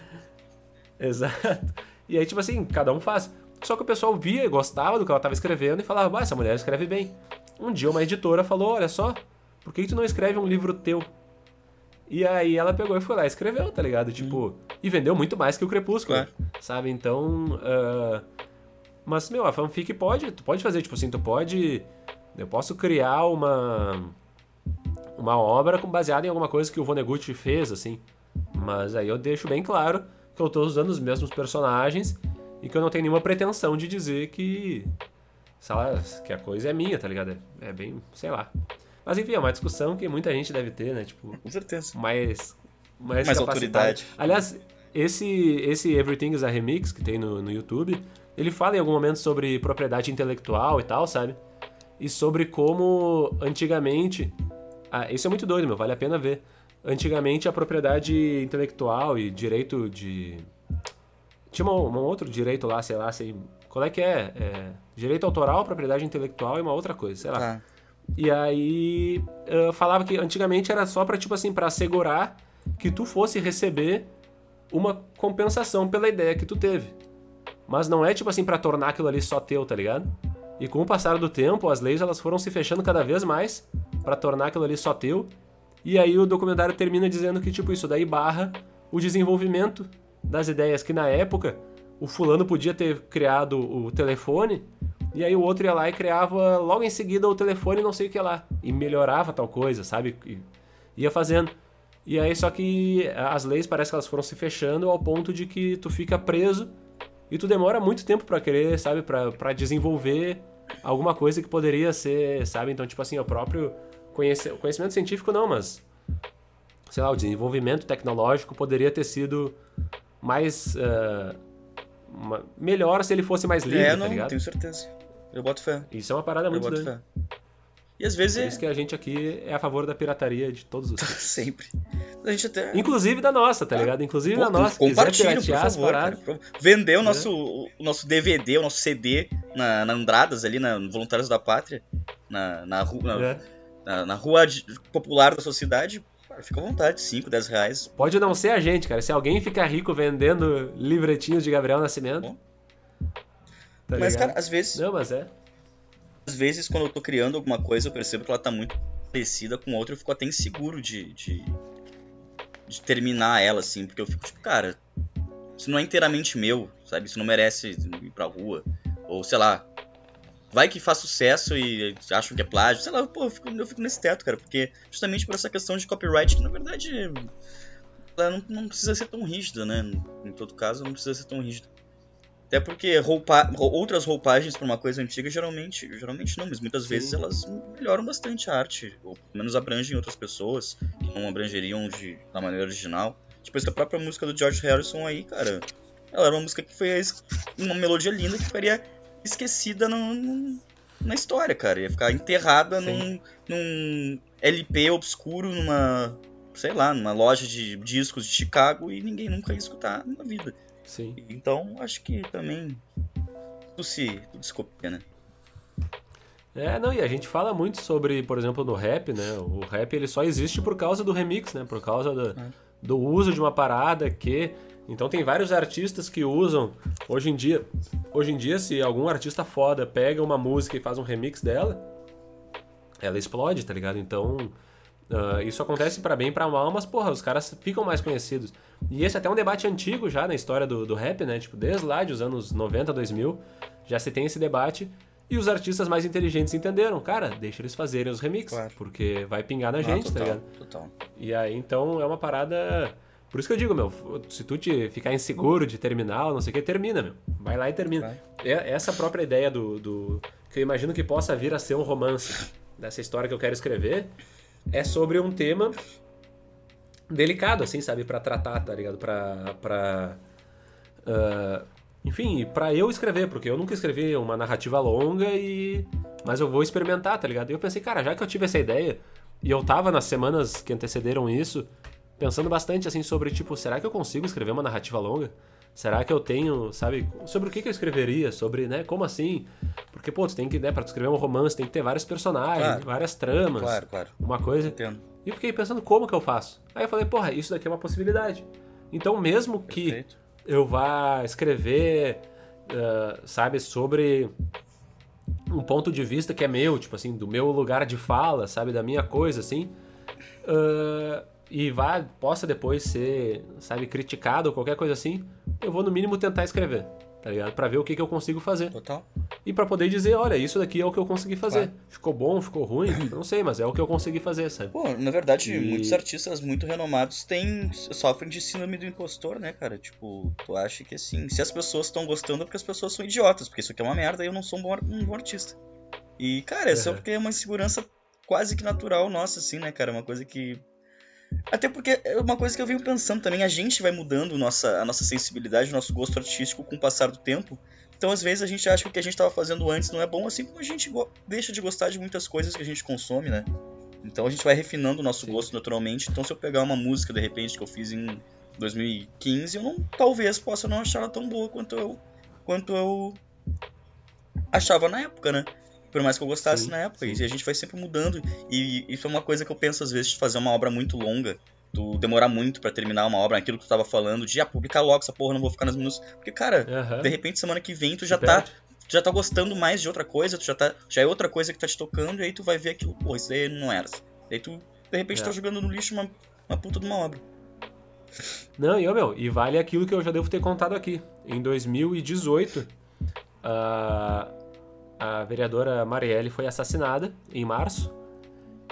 Exato. E aí, tipo assim, cada um faz. Só que o pessoal via e gostava do que ela estava escrevendo e falava, ah, essa mulher escreve bem. Um dia uma editora falou, olha só, por que tu não escreve um livro teu? E aí ela pegou e foi lá e escreveu, tá ligado? Tipo, hum. e vendeu muito mais que o Crepúsculo, é. sabe? Então, uh... mas, meu, a fanfic pode, tu pode fazer, tipo assim, tu pode, eu posso criar uma uma obra baseada em alguma coisa que o Vonnegut fez, assim, mas aí eu deixo bem claro que eu tô usando os mesmos personagens e que eu não tenho nenhuma pretensão de dizer que, sei lá, que a coisa é minha, tá ligado? É, é bem, sei lá. Mas enfim, é uma discussão que muita gente deve ter, né? Tipo, Com certeza. Mais, mais, mais autoridade. Aliás, esse, esse Everything is a Remix que tem no, no YouTube, ele fala em algum momento sobre propriedade intelectual e tal, sabe? E sobre como antigamente Ah, isso é muito doido, meu, vale a pena ver. Antigamente a propriedade intelectual e direito de. Tinha um, um outro direito lá, sei lá, sei. Qual é que é? é? Direito autoral, propriedade intelectual e uma outra coisa, sei lá. Tá. E aí falava que antigamente era só pra, tipo assim, pra assegurar que tu fosse receber uma compensação pela ideia que tu teve. Mas não é tipo assim para tornar aquilo ali só teu, tá ligado? E com o passar do tempo, as leis elas foram se fechando cada vez mais para tornar aquilo ali só teu. E aí o documentário termina dizendo que tipo isso daí barra o desenvolvimento das ideias que na época o fulano podia ter criado o telefone e aí o outro ia lá e criava logo em seguida o telefone não sei o que lá e melhorava tal coisa, sabe? E ia fazendo. E aí só que as leis parece que elas foram se fechando ao ponto de que tu fica preso e tu demora muito tempo para querer, sabe, para desenvolver alguma coisa que poderia ser, sabe? Então, tipo assim, o próprio conhecimento, conhecimento científico não, mas sei lá, o desenvolvimento tecnológico poderia ter sido mais uh, uma, melhor se ele fosse mais livre, é, não, tá ligado? tenho certeza. Eu boto fé. Isso é uma parada muito doida. E às vezes. Por isso que a gente aqui é a favor da pirataria de todos os tipos. Sempre. A gente até... Inclusive da nossa, tá ligado? Inclusive Pô, da nossa. Compartilha, por favor. Cara, Vender o nosso, o nosso DVD, o nosso CD na, na Andradas ali, na Voluntários da Pátria, na, na, rua, na, é. na, na rua popular da sua cidade, Fica à vontade, 5, 10 reais. Pode não ser a gente, cara. Se alguém ficar rico vendendo livretinhos de Gabriel Nascimento. Tá mas, ligado? cara, às vezes. Não, mas é às vezes, quando eu tô criando alguma coisa, eu percebo que ela tá muito parecida com outra, eu fico até inseguro de, de, de terminar ela, assim, porque eu fico tipo, cara, isso não é inteiramente meu, sabe? Isso não merece ir pra rua. Ou, sei lá, vai que faz sucesso e acham que é plágio. Sei lá, pô, eu fico, eu fico nesse teto, cara, porque justamente por essa questão de copyright, que na verdade ela não, não precisa ser tão rígida, né? Em todo caso, não precisa ser tão rígida. Até porque roupa, outras roupagens para uma coisa antiga geralmente, geralmente não, mas muitas Sim. vezes elas melhoram bastante a arte, ou pelo menos abrangem outras pessoas que não abrangeriam de, da maneira original. Tipo, essa própria música do George Harrison aí, cara, ela era uma música que foi uma melodia linda que ficaria esquecida no, no, na história, cara. Ia ficar enterrada num, num LP obscuro, numa, sei lá, numa loja de discos de Chicago e ninguém nunca ia escutar na vida. Sim. Então, acho que também tudo se, tudo se copia, né? É, não, e a gente fala muito sobre, por exemplo, no rap, né? O rap ele só existe por causa do remix, né? Por causa do, é. do uso de uma parada que. Então tem vários artistas que usam. Hoje em dia, hoje em dia, se algum artista foda pega uma música e faz um remix dela, ela explode, tá ligado? Então Uh, isso acontece para bem e pra mal, mas, porra, os caras ficam mais conhecidos. E esse é até um debate antigo já na história do, do rap, né? Tipo, desde lá dos anos 90, 2000, já se tem esse debate. E os artistas mais inteligentes entenderam, cara, deixa eles fazerem os remixes, claro. porque vai pingar na ah, gente, tá total, tá ligado? Total. E aí, então, é uma parada... Por isso que eu digo, meu, se tu te ficar inseguro de terminar, não sei o que, termina, meu. Vai lá e termina. Vai. É, essa própria ideia do, do... que eu imagino que possa vir a ser um romance dessa história que eu quero escrever, é sobre um tema delicado, assim, sabe? para tratar, tá ligado? Pra. pra uh, enfim, para eu escrever, porque eu nunca escrevi uma narrativa longa e. Mas eu vou experimentar, tá ligado? E eu pensei, cara, já que eu tive essa ideia, e eu tava nas semanas que antecederam isso, pensando bastante assim sobre, tipo, será que eu consigo escrever uma narrativa longa? Será que eu tenho, sabe, sobre o que, que eu escreveria? Sobre, né, como assim? Porque, pô, tu tem que, né, pra tu escrever um romance, tem que ter vários personagens, claro. várias tramas. Claro, claro. Uma coisa. Entendo. E eu fiquei pensando como que eu faço. Aí eu falei, porra, isso daqui é uma possibilidade. Então, mesmo que Perfeito. eu vá escrever, uh, sabe, sobre um ponto de vista que é meu, tipo assim, do meu lugar de fala, sabe, da minha coisa, assim. Uh, e vá, possa depois ser, sabe, criticado ou qualquer coisa assim, eu vou no mínimo tentar escrever, tá ligado? Pra ver o que, que eu consigo fazer. Total. E pra poder dizer, olha, isso daqui é o que eu consegui fazer. Claro. Ficou bom, ficou ruim, não sei, mas é o que eu consegui fazer, sabe? Pô, na verdade, e... muitos artistas muito renomados têm, sofrem de síndrome do impostor, né, cara? Tipo, tu acha que assim, se as pessoas estão gostando é porque as pessoas são idiotas, porque isso aqui é uma merda e eu não sou um bom, um bom artista. E, cara, é uhum. só porque é uma insegurança quase que natural nossa, assim, né, cara? Uma coisa que até porque é uma coisa que eu venho pensando também, a gente vai mudando nossa, a nossa sensibilidade, o nosso gosto artístico com o passar do tempo. Então, às vezes, a gente acha que o que a gente estava fazendo antes não é bom, assim como a gente deixa de gostar de muitas coisas que a gente consome, né? Então a gente vai refinando o nosso Sim. gosto naturalmente. Então se eu pegar uma música de repente que eu fiz em 2015, eu não, talvez possa não achar ela tão boa quanto eu quanto eu achava na época, né? Por mais que eu gostasse sim, na época. Sim. E a gente vai sempre mudando. E isso é uma coisa que eu penso às vezes de fazer uma obra muito longa. Tu demorar muito para terminar uma obra, aquilo que tu tava falando, de ah, publicar logo essa porra, não vou ficar nas minutos. Porque, cara, de repente semana que vem tu já tá. Tu já tá gostando mais de outra coisa, tu já tá. Já é outra coisa que tá te tocando, e aí tu vai ver aquilo, pô, isso aí não era. E aí tu, de repente, é. tá jogando no lixo uma, uma puta de uma obra. Não, e, meu, e vale aquilo que eu já devo ter contado aqui. Em 2018, a, a vereadora Marielle foi assassinada em março.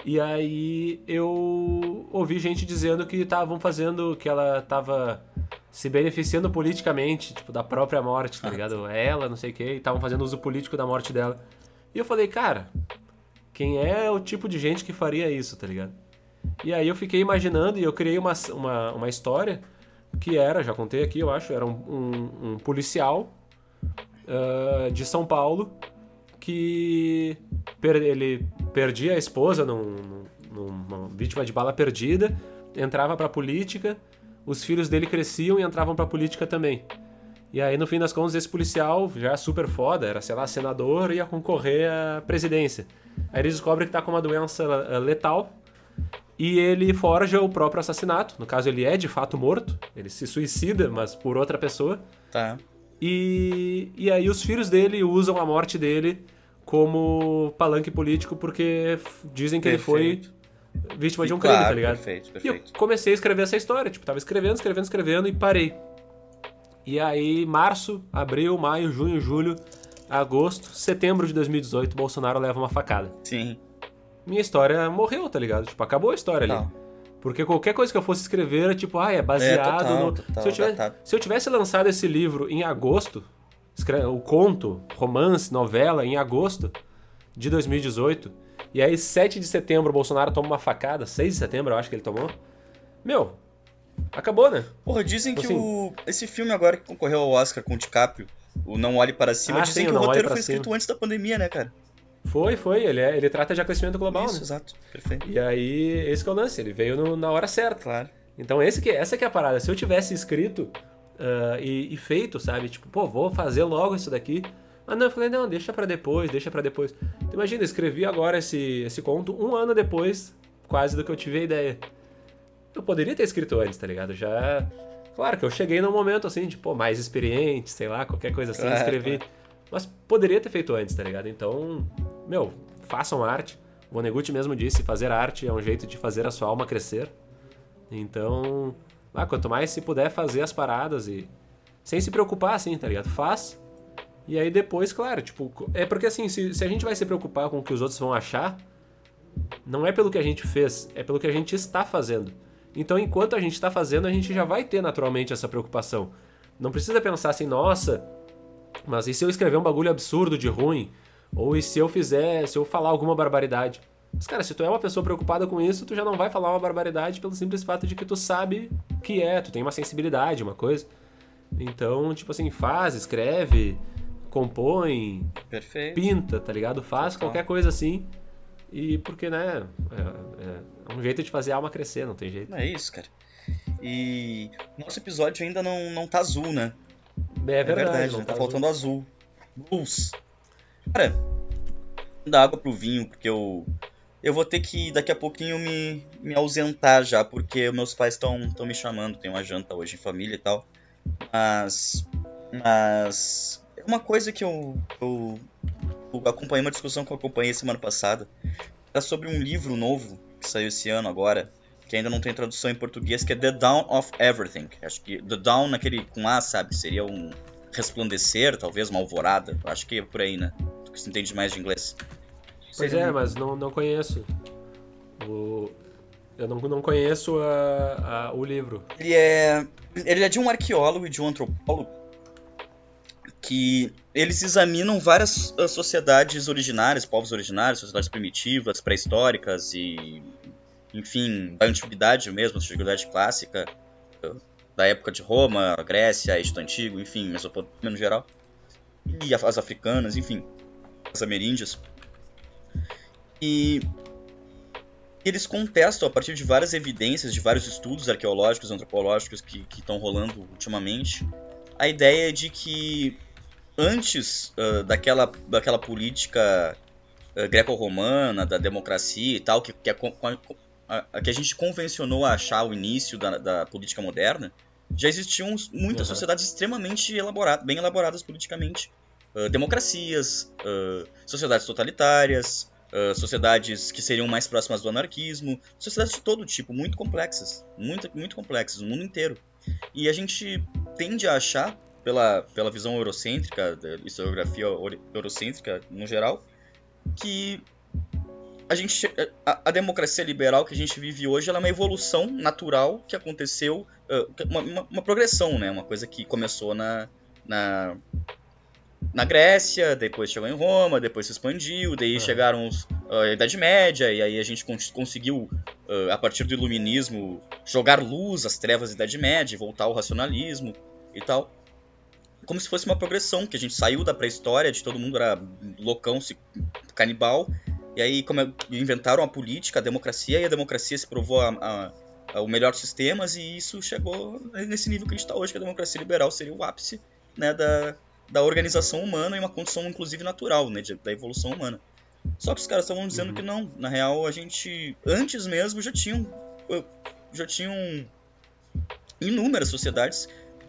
E aí eu ouvi gente dizendo que estavam fazendo, que ela estava se beneficiando politicamente, tipo, da própria morte, tá ligado? Ela, não sei o que, e estavam fazendo uso político da morte dela. E eu falei, cara, quem é o tipo de gente que faria isso, tá ligado? E aí eu fiquei imaginando e eu criei uma, uma, uma história que era, já contei aqui, eu acho, era um, um, um policial uh, de São Paulo que per ele perdia a esposa num, numa vítima de bala perdida, entrava pra política, os filhos dele cresciam e entravam pra política também. E aí, no fim das contas, esse policial, já super foda, era, sei lá, senador, ia concorrer à presidência. Aí ele descobre que tá com uma doença eh, letal e ele forja o próprio assassinato. No caso, ele é de fato morto, ele se suicida, mas por outra pessoa. Tá. E, e aí os filhos dele usam a morte dele como palanque político porque dizem que perfeito. ele foi vítima de um crime, tá ligado? Perfeito, perfeito. E eu comecei a escrever essa história, tipo, tava escrevendo, escrevendo, escrevendo e parei. E aí, março, abril, maio, junho, julho, agosto, setembro de 2018, Bolsonaro leva uma facada. Sim. Minha história morreu, tá ligado? Tipo, acabou a história ali. Porque qualquer coisa que eu fosse escrever era tipo, ah, é baseado é, total, no. Total, se, eu tivesse, se eu tivesse lançado esse livro em agosto, o conto, romance, novela, em agosto de 2018, e aí 7 de setembro o Bolsonaro toma uma facada, 6 de setembro eu acho que ele tomou. Meu, acabou, né? Porra, dizem que assim, o, esse filme agora que concorreu ao Oscar com o DiCaprio, o Não Olhe Para Cima, ah, dizem sim, que o roteiro foi escrito antes da pandemia, né, cara? Foi, foi. Ele, é, ele trata de aquecimento global, Isso, né? exato. Perfeito. E aí, esse que é o lance. Ele veio no, na hora certa. Claro. Então, esse que, essa que é a parada. Se eu tivesse escrito uh, e, e, feito, sabe? Tipo, pô, vou fazer logo isso daqui. Mas não, eu falei, não, deixa para depois, deixa para depois. Então, imagina, eu escrevi agora esse, esse conto um ano depois, quase do que eu tive a ideia. Eu poderia ter escrito antes, tá ligado? Já. Claro que eu cheguei num momento assim, de, pô, mais experiente, sei lá, qualquer coisa assim, escrevi. Mas poderia ter feito antes, tá ligado? Então, meu, façam arte. O Vonnegut mesmo disse, fazer arte é um jeito de fazer a sua alma crescer. Então, ah, quanto mais se puder fazer as paradas e sem se preocupar assim, tá ligado? Faz. E aí depois, claro, tipo, é porque assim, se, se a gente vai se preocupar com o que os outros vão achar, não é pelo que a gente fez, é pelo que a gente está fazendo. Então, enquanto a gente está fazendo, a gente já vai ter naturalmente essa preocupação. Não precisa pensar assim, nossa, mas e se eu escrever um bagulho absurdo de ruim? Ou e se eu fizer, se eu falar alguma barbaridade? Mas, cara, se tu é uma pessoa preocupada com isso, tu já não vai falar uma barbaridade pelo simples fato de que tu sabe que é, tu tem uma sensibilidade, uma coisa. Então, tipo assim, faz, escreve, compõe, Perfeito. pinta, tá ligado? Faz qualquer coisa assim. E porque, né? É, é, é, um jeito de fazer a alma crescer, não tem jeito. É isso, cara. E nosso episódio ainda não, não tá azul, né? É verdade, é verdade né? tá, tá faltando azul. Blues. Cara, dá água pro vinho, porque eu. Eu vou ter que daqui a pouquinho me, me ausentar já, porque meus pais estão me chamando. Tem uma janta hoje em família e tal. Mas. Mas. É uma coisa que eu, eu, eu acompanhei, uma discussão que eu acompanhei semana passada. Era sobre um livro novo que saiu esse ano agora, que ainda não tem tradução em português, que é The Dawn of Everything. Acho que The Dawn, naquele com A, sabe? Seria um resplandecer, talvez, uma alvorada. Acho que é por aí, né? Tu que entende mais de inglês. Pois é, mas não, não conheço. O... Eu não, não conheço a, a, o livro. Ele é. Ele é de um arqueólogo e de um antropólogo que eles examinam várias ah, sociedades originárias, povos originários, sociedades primitivas, pré-históricas e, enfim, da antiguidade mesmo, da antiguidade clássica, da época de Roma, Grécia, Egito Antigo, enfim, Mesopotâmia no geral, e as africanas, enfim, as ameríndias. E eles contestam, a partir de várias evidências, de vários estudos arqueológicos, antropológicos que estão rolando ultimamente, a ideia de que antes uh, daquela, daquela política uh, greco-romana, da democracia e tal, que, que, a, a, que a gente convencionou a achar o início da, da política moderna, já existiam muitas uhum. sociedades extremamente elaboradas, bem elaboradas politicamente. Uh, democracias, sociedades totalitárias, sociedades que seriam mais próximas do anarquismo, sociedades de todo tipo, muito complexas, muito, muito complexas, no mundo inteiro. E a gente tende a achar pela, pela visão eurocêntrica, da historiografia eurocêntrica no geral, que a gente a, a, democracia liberal que a gente vive hoje é uma evolução natural que aconteceu uma, uma, uma, progressão né uma coisa que começou na, na na Grécia depois chegou em Roma depois se expandiu daí ah. chegaram os, a Idade Média e aí a gente cons conseguiu a partir do Iluminismo jogar luz às trevas da Idade Média voltar ao racionalismo e tal como se fosse uma progressão, que a gente saiu da pré-história, de todo mundo era loucão, canibal, e aí como é, inventaram a política, a democracia, e a democracia se provou a, a, a, o melhor dos sistemas, e isso chegou nesse nível que a gente está hoje, que a democracia liberal seria o ápice né, da, da organização humana e uma condição, inclusive, natural, né, de, da evolução humana. Só que os caras estavam dizendo uhum. que não, na real a gente, antes mesmo, já tinham, já tinham inúmeras sociedades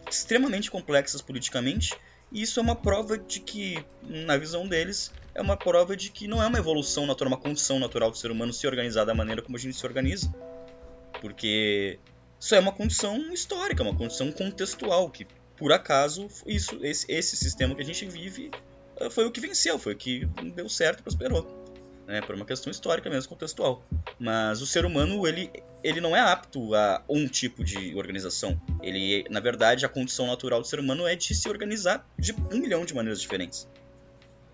extremamente complexas politicamente, e isso é uma prova de que, na visão deles, é uma prova de que não é uma evolução natural, uma condição natural do ser humano se organizar da maneira como a gente se organiza. Porque isso é uma condição histórica, uma condição contextual, que por acaso isso, esse, esse sistema que a gente vive eh, foi o que venceu, foi o que deu certo e prosperou né, por uma questão histórica mesmo, contextual. Mas o ser humano, ele, ele não é apto a um tipo de organização. Ele, na verdade, a condição natural do ser humano é de se organizar de um milhão de maneiras diferentes.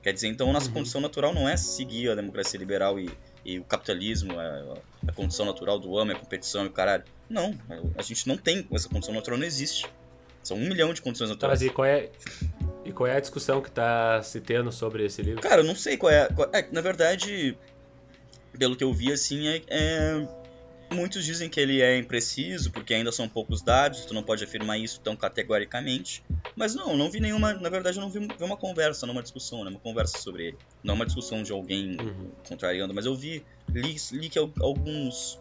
Quer dizer, então, a nossa uhum. condição natural não é seguir a democracia liberal e, e o capitalismo, a, a, condição natural do homem, a competição e o caralho. Não, a gente não tem, essa condição natural não existe. São um milhão de condições naturais. Tá, mas e qual é, e qual é a discussão que tá se tendo sobre esse livro? Cara, eu não sei qual é. Qual, é na verdade, pelo que eu vi, assim, é, é, muitos dizem que ele é impreciso, porque ainda são poucos dados, tu não pode afirmar isso tão categoricamente. Mas não, não vi nenhuma. Na verdade, eu não vi, vi uma conversa, não uma discussão, né? Uma conversa sobre ele. Não uma discussão de alguém uhum. contrariando, mas eu vi, li, li que alguns.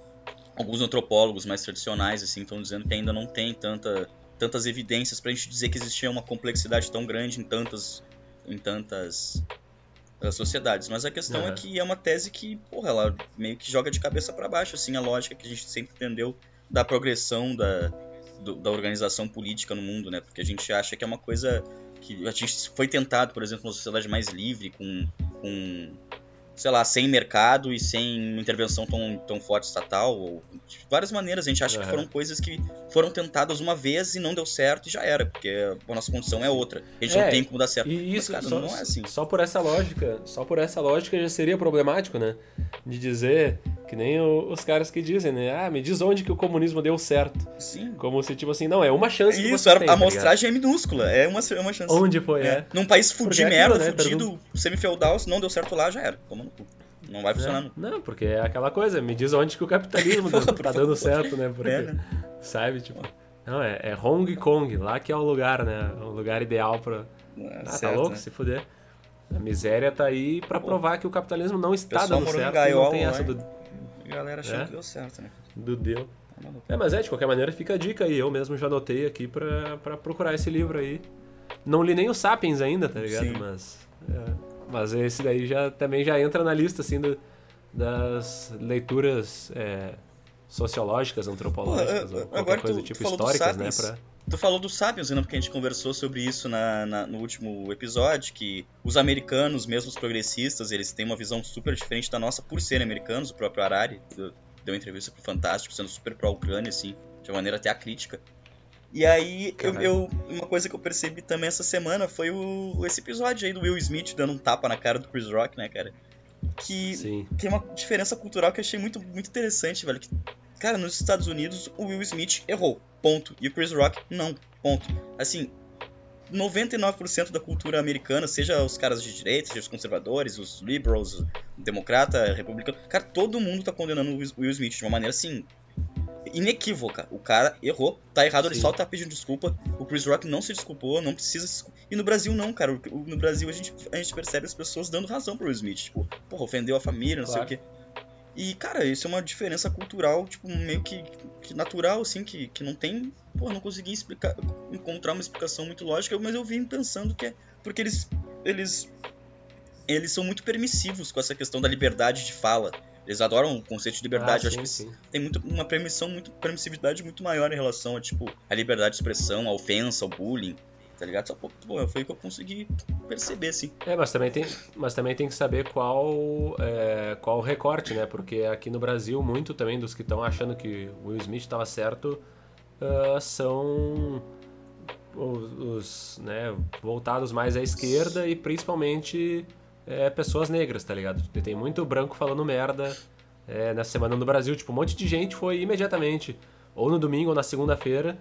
Alguns antropólogos mais tradicionais, assim, estão dizendo que ainda não tem tanta tantas evidências para a gente dizer que existia uma complexidade tão grande em tantas, em tantas uh, sociedades. Mas a questão uhum. é que é uma tese que, porra, ela meio que joga de cabeça para baixo, assim, a lógica que a gente sempre entendeu da progressão da, do, da organização política no mundo, né? Porque a gente acha que é uma coisa que a gente foi tentado, por exemplo, uma sociedade mais livre, com, com sei lá, sem mercado e sem intervenção tão, tão forte estatal. Ou, de várias maneiras, a gente acha uhum. que foram coisas que foram tentadas uma vez e não deu certo e já era, porque a nossa condição é outra. A gente é, não tem como dar certo. E isso, Mas, cara, só, não é assim. Só por essa lógica, só por essa lógica já seria problemático, né? De dizer que nem o, os caras que dizem, né? Ah, me diz onde que o comunismo deu certo. Sim. Como se, tipo assim, não, é uma chance Isso, que a tem, tá amostragem é minúscula, é uma, é uma chance. Onde foi, é. é. Num país fudido, é merda, né? fudido, semi-feudal, se não deu certo lá, já era. Toma no cu. Não vai funcionar. Não, não, porque é aquela coisa, me diz onde que o capitalismo Porra, tá dando certo, né? Porque, é, né? sabe, tipo... Não, é, é Hong Kong, lá que é o lugar, né? O lugar ideal pra... É, ah, tá certo, tá louco? Né? Se fuder. A miséria tá aí pra provar que o capitalismo não está dando certo. não tem essa do... A galera achando é? que deu certo, né? Do deu. Tá é, mas é, de qualquer maneira fica a dica aí. Eu mesmo já anotei aqui pra, pra procurar esse livro aí. Não li nem o Sapiens ainda, tá ligado? Sim. Mas... É. Mas esse daí já também já entra na lista assim do, das leituras é, sociológicas, antropológicas, Pô, ou qualquer coisa tipo históricas, né? Pra... Tu falou do Sapiens, né? Porque a gente conversou sobre isso na, na, no último episódio, que os americanos, mesmo os progressistas, eles têm uma visão super diferente da nossa por serem americanos. O próprio Harari deu, deu uma entrevista pro Fantástico, sendo super pró-Ucrânia, assim, de maneira até crítica. E aí, eu, eu, uma coisa que eu percebi também essa semana foi o, esse episódio aí do Will Smith dando um tapa na cara do Chris Rock, né, cara? Que Sim. tem uma diferença cultural que eu achei muito, muito interessante, velho. Que, cara, nos Estados Unidos, o Will Smith errou, ponto. E o Chris Rock, não, ponto. Assim, 99% da cultura americana, seja os caras de direita, seja os conservadores, os liberals, os democrata, republicano, cara, todo mundo tá condenando o Will Smith de uma maneira assim inequívoca. O cara errou, tá errado, Sim. ele só tá pedindo desculpa. O Chris Rock não se desculpou, não precisa se E no Brasil não, cara. No Brasil a gente, a gente percebe as pessoas dando razão pro Will Smith. Tipo, porra, ofendeu a família, não claro. sei o quê. E, cara, isso é uma diferença cultural, tipo, meio que, que natural, assim, que, que não tem. Pô, não consegui explicar, encontrar uma explicação muito lógica, mas eu vim pensando que é porque eles. Eles. Eles são muito permissivos com essa questão da liberdade de fala. Eles adoram o conceito de liberdade. Ah, sim, eu acho sim. que tem muito, uma permissão, muito, permissividade muito maior em relação a, tipo, a liberdade de expressão, a ofensa, ao bullying tá ligado? Só pô, foi o que eu consegui perceber, assim. É, mas também tem, mas também tem que saber qual é, qual recorte, né? Porque aqui no Brasil, muito também dos que estão achando que o Will Smith estava certo uh, são os, os, né, voltados mais à esquerda e principalmente é, pessoas negras, tá ligado? Tem muito branco falando merda é, nessa semana no Brasil. Tipo, um monte de gente foi imediatamente, ou no domingo ou na segunda-feira,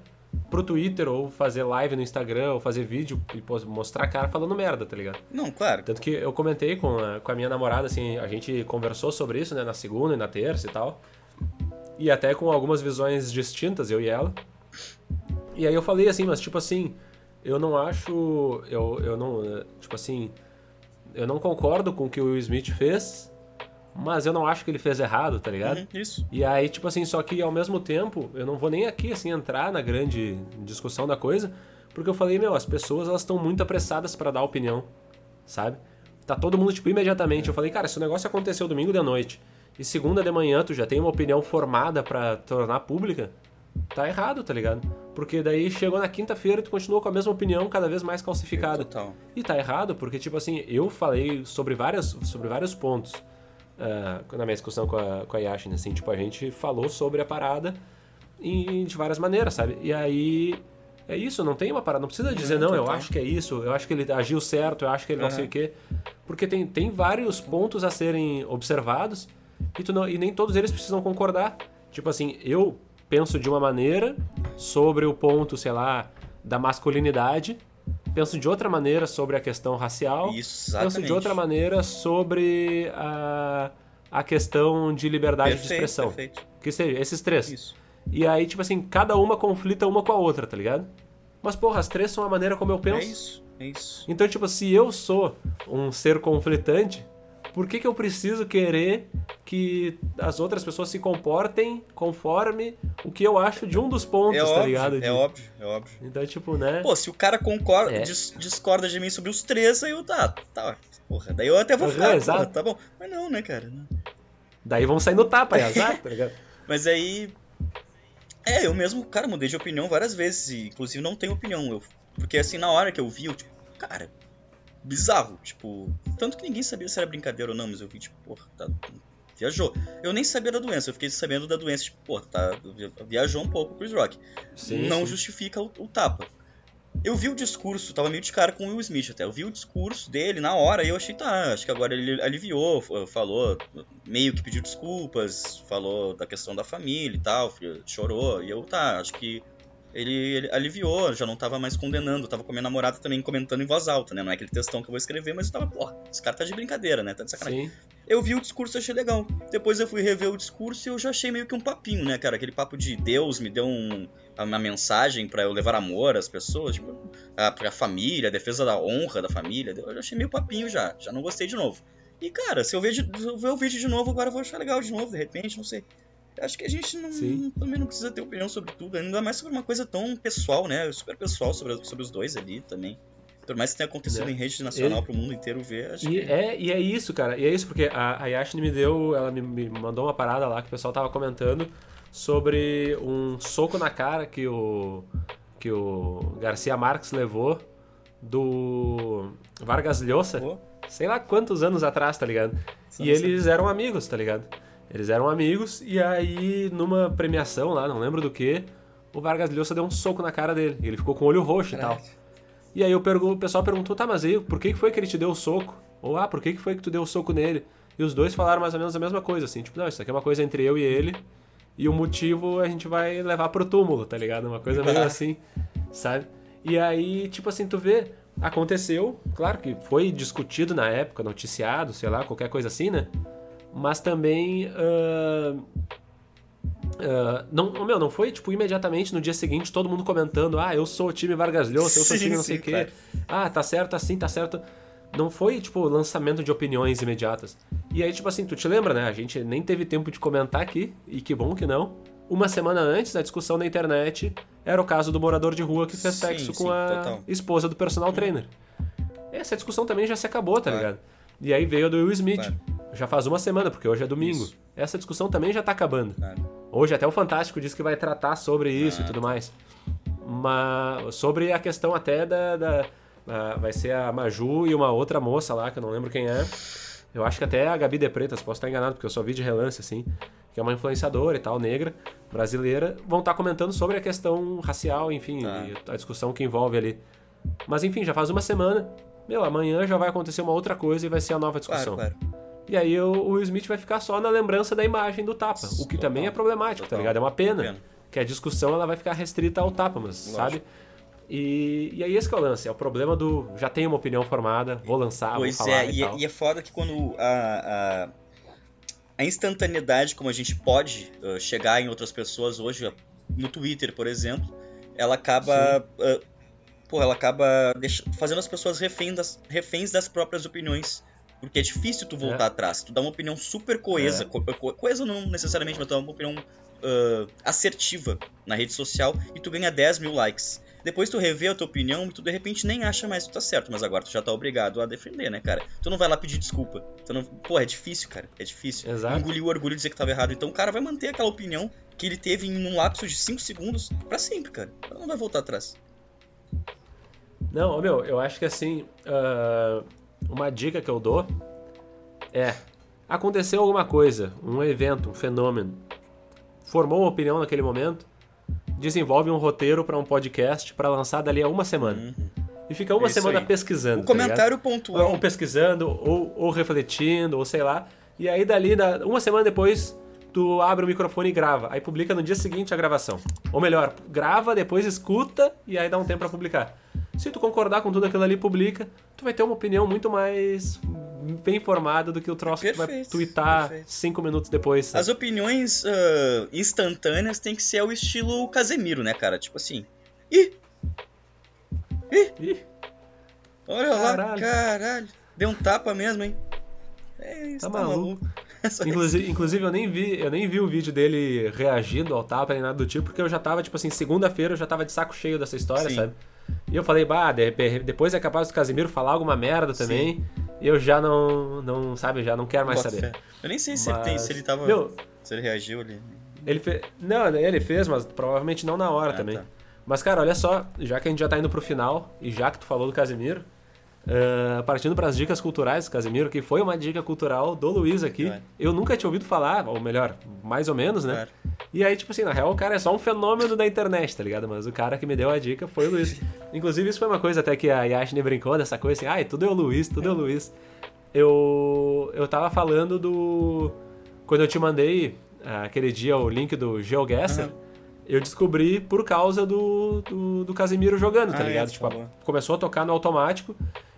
pro Twitter ou fazer live no Instagram ou fazer vídeo e mostrar a cara falando merda, tá ligado? Não, claro. Tanto que eu comentei com a, com a minha namorada, assim, a gente conversou sobre isso, né, na segunda e na terça e tal. E até com algumas visões distintas, eu e ela. E aí eu falei assim, mas tipo assim, eu não acho. Eu, eu não. Tipo assim. Eu não concordo com o que o Will Smith fez, mas eu não acho que ele fez errado, tá ligado? Uhum, isso. E aí, tipo assim, só que ao mesmo tempo, eu não vou nem aqui, assim, entrar na grande discussão da coisa, porque eu falei, meu, as pessoas, elas estão muito apressadas para dar opinião, sabe? Tá todo mundo, tipo, imediatamente. Eu falei, cara, se o negócio aconteceu domingo de noite e segunda de manhã tu já tem uma opinião formada para tornar pública, tá errado, tá ligado? Porque daí chegou na quinta-feira e tu continuou com a mesma opinião cada vez mais calcificada. Total. E tá errado, porque, tipo assim, eu falei sobre, várias, sobre vários pontos uh, na minha discussão com a, com a Yashin, assim, tipo, a gente falou sobre a parada em, de várias maneiras, sabe? E aí é isso, não tem uma parada, não precisa dizer, não, eu acho que é isso, eu acho que ele agiu certo, eu acho que ele não sei o quê. Porque tem, tem vários pontos a serem observados e, tu não, e nem todos eles precisam concordar. Tipo assim, eu penso de uma maneira sobre o ponto, sei lá, da masculinidade, penso de outra maneira sobre a questão racial, Isso, penso de outra maneira sobre a, a questão de liberdade perfeito, de expressão. Perfeito. Que seja, esses três. Isso. E aí, tipo assim, cada uma conflita uma com a outra, tá ligado? Mas, porra, as três são a maneira como eu penso. É isso, é isso. Então, tipo, se eu sou um ser conflitante, por que, que eu preciso querer que as outras pessoas se comportem conforme o que eu acho de um dos pontos, é tá óbvio, ligado? De... É óbvio, é óbvio. Então, tipo, né? Pô, se o cara concorda, é. dis discorda de mim sobre os três, aí eu tá, tá, porra, daí eu até vou ficar, uhum, porra, tá bom. Mas não, né, cara? Daí vão sair no tapa, é azar, tá ligado? Mas aí. É, eu mesmo, cara, mudei de opinião várias vezes, e inclusive não tenho opinião. Eu, porque assim, na hora que eu vi, eu, tipo, cara, bizarro. Tipo, tanto que ninguém sabia se era brincadeira ou não, mas eu vi, tipo, porra, tá. Viajou. Eu nem sabia da doença, eu fiquei sabendo da doença, tipo, porra, tá. Viajou um pouco o Chris Rock. Sim, não sim. justifica o, o, tapa. Eu vi o discurso, tava meio de cara com o Will Smith até. Eu vi o discurso dele na hora e eu achei, tá, acho que agora ele aliviou, falou, meio que pediu desculpas, falou da questão da família e tal, chorou. E eu, tá, acho que ele, ele, aliviou, já não tava mais condenando, tava com a minha namorada também comentando em voz alta, né? Não é aquele textão que eu vou escrever, mas eu tava, pô, esse cara tá de brincadeira, né? Tá de sacanagem. Sim. Eu vi o discurso e achei legal. Depois eu fui rever o discurso e eu já achei meio que um papinho, né, cara? Aquele papo de Deus me deu um, uma mensagem para eu levar amor às pessoas, tipo, a, pra família, a defesa da honra da família. Eu já achei meio papinho já, já não gostei de novo. E, cara, se eu ver, de, se eu ver o vídeo de novo, agora eu vou achar legal de novo, de repente, não sei. Acho que a gente não, também não precisa ter opinião sobre tudo, ainda mais sobre uma coisa tão pessoal, né? Super pessoal sobre, sobre os dois ali também. Por mais que tenha acontecido é. em rede nacional Ele... pro mundo inteiro ver, acho e que... É, e é isso, cara. E é isso, porque a, a me deu, ela me, me, mandou uma parada lá que o pessoal tava comentando sobre um soco na cara que o, que o Garcia Marques levou do Vargas Llosa, oh. sei lá quantos anos atrás, tá ligado? e eles eram amigos, tá ligado? Eles eram amigos e aí numa premiação lá, não lembro do que, o Vargas Llosa deu um soco na cara dele. E ele ficou com o olho roxo Caraca. e tal. E aí o, o pessoal perguntou, tá, mas aí por que foi que ele te deu o soco? Ou ah, por que foi que tu deu o soco nele? E os dois falaram mais ou menos a mesma coisa, assim, tipo, não, isso aqui é uma coisa entre eu e ele, e o motivo a gente vai levar pro túmulo, tá ligado? Uma coisa meio assim, sabe? E aí, tipo assim, tu vê, aconteceu, claro que foi discutido na época, noticiado, sei lá, qualquer coisa assim, né? Mas também. Uh, uh, não, meu, não foi tipo imediatamente no dia seguinte todo mundo comentando: ah, eu sou o time Vargas Llosa, eu sou o time não sei o quê. Ah, tá certo assim, tá certo. Não foi, tipo, lançamento de opiniões imediatas. E aí, tipo assim, tu te lembra, né? A gente nem teve tempo de comentar aqui, e que bom que não. Uma semana antes, da discussão na internet era o caso do morador de rua que fez sim, sexo com a total. esposa do personal trainer. Essa discussão também já se acabou, tá claro. ligado? E aí veio a do Will Smith. Claro. Já faz uma semana, porque hoje é domingo. Isso. Essa discussão também já tá acabando. Claro. Hoje até o Fantástico disse que vai tratar sobre isso e tudo mais. Mas sobre a questão até da, da Uh, vai ser a Maju e uma outra moça lá, que eu não lembro quem é. Eu acho que até a Gabi de Pretas, posso estar enganado, porque eu só vi de relance, assim, que é uma influenciadora e tal, negra, brasileira, vão estar comentando sobre a questão racial, enfim, tá. a discussão que envolve ali. Mas enfim, já faz uma semana, meu, amanhã já vai acontecer uma outra coisa e vai ser a nova discussão. Claro, claro. E aí o, Will Smith vai ficar só na lembrança da imagem do tapa, o que Total. também é problemático, tá Total. tá ligado? É uma pena, pena, que a discussão ela vai ficar restrita ao tapa, mas, Lógico. sabe? E, e aí esse que é o lance, é o problema do já tenho uma opinião formada, vou lançar, pois vou falar é, e, e, e é foda que quando a, a, a instantaneidade como a gente pode uh, chegar em outras pessoas hoje, no Twitter, por exemplo, ela acaba uh, porra, ela acaba fazendo as pessoas reféns das, reféns das próprias opiniões. Porque é difícil tu voltar é. atrás. Tu dá uma opinião super coesa. É. Co co coesa não necessariamente, mas tu dá uma opinião uh, assertiva na rede social e tu ganha 10 mil likes. Depois tu revê a tua opinião e tu de repente nem acha mais que tu tá certo, mas agora tu já tá obrigado a defender, né, cara? Tu não vai lá pedir desculpa. Tu não... Pô, é difícil, cara. É difícil. Exato. Engolir o orgulho de dizer que tava errado. Então o cara vai manter aquela opinião que ele teve em um lapso de 5 segundos para sempre, cara. Ela não vai voltar atrás. Não, meu, eu acho que assim, uh, uma dica que eu dou é: aconteceu alguma coisa, um evento, um fenômeno, formou uma opinião naquele momento, desenvolve um roteiro para um podcast para lançar dali a uma semana. Uhum. E fica uma semana aí. pesquisando. O tá comentário pontual. Ou pesquisando, ou, ou, refletindo, ou sei lá. E aí dali, uma semana depois, tu abre o microfone e grava. Aí publica no dia seguinte a gravação. Ou melhor, grava, depois escuta e aí dá um tempo para publicar. Se tu concordar com tudo aquilo ali, publica. Tu vai ter uma opinião muito mais bem informada do que o troço perfeito, que tu vai twittar perfeito. cinco minutos depois. Sabe? As opiniões uh, instantâneas tem que ser o estilo Casemiro, né, cara? Tipo assim. Ih! Ih! Ih. Olha caralho. lá, caralho. Deu um tapa mesmo, hein? É isso, tá, tá maluco. maluco. inclusive, inclusive, eu nem vi, eu nem vi o vídeo dele reagindo ao tapa nem nada do tipo, porque eu já tava, tipo assim, segunda-feira eu já tava de saco cheio dessa história, Sim. sabe? E eu falei, bah, depois é capaz do Casimiro falar alguma merda também. Sim. Eu já não, não, sabe, já não quero mais saber. Fé. Eu nem sei se, mas... ele, tem, se ele tava. Meu, se ele reagiu ali. Ele fez. Não, ele fez, mas provavelmente não na hora ah, também. Tá. Mas, cara, olha só, já que a gente já tá indo pro final, e já que tu falou do Casimiro, Uh, partindo para as dicas culturais, Casimiro, que foi uma dica cultural do Luiz aqui. É. Eu nunca tinha ouvido falar, ou melhor, mais ou menos, né? E aí, tipo assim, na real, o cara é só um fenômeno da internet, tá ligado? Mas o cara que me deu a dica foi o Luiz. Inclusive, isso foi uma coisa até que a Yashne brincou dessa coisa assim, ai, ah, tudo é o Luiz, tudo é, é o Luiz. Eu, eu tava falando do. Quando eu te mandei aquele dia o link do GeoGuessr. Uhum eu descobri por causa do, do, do Casemiro jogando, tá ah, ligado? É, tipo, começou a tocar no automático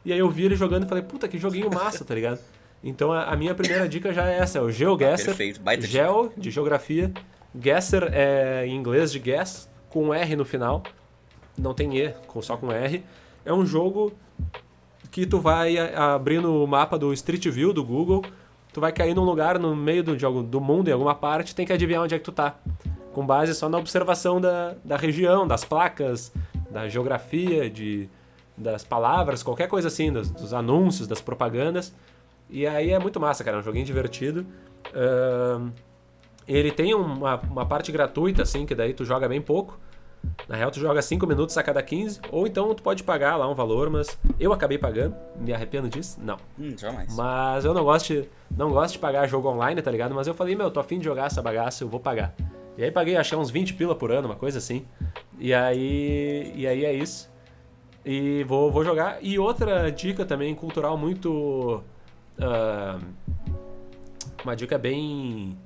e aí eu vi ele jogando e falei, puta, que joguinho massa, tá ligado? Então a, a minha primeira dica já é essa, é o GeoGuessr. Ah, perfeito, Geo, de geografia. Guesser é em inglês de guess, com um R no final. Não tem E, só com R. É um jogo que tu vai abrindo o mapa do Street View do Google, tu vai cair num lugar no meio do, jogo, do mundo, em alguma parte, tem que adivinhar onde é que tu tá. Com base só na observação da, da região, das placas, da geografia, de das palavras, qualquer coisa assim, dos, dos, anúncios, das propagandas. E aí é muito massa, cara, é um joguinho divertido. Uh, ele tem uma, uma parte gratuita, assim, que daí tu joga bem pouco. Na real, tu joga 5 minutos a cada 15, ou então tu pode pagar lá um valor, mas eu acabei pagando, me arrependo disso? Não. Hum, jamais. Mas eu não gosto, de, não gosto de pagar jogo online, tá ligado? Mas eu falei, meu, tô afim de jogar essa bagaça, eu vou pagar. E aí paguei, achei uns 20 pila por ano, uma coisa assim. E aí, e aí é isso. E vou, vou jogar. E outra dica também cultural muito. Uh, uma dica bem.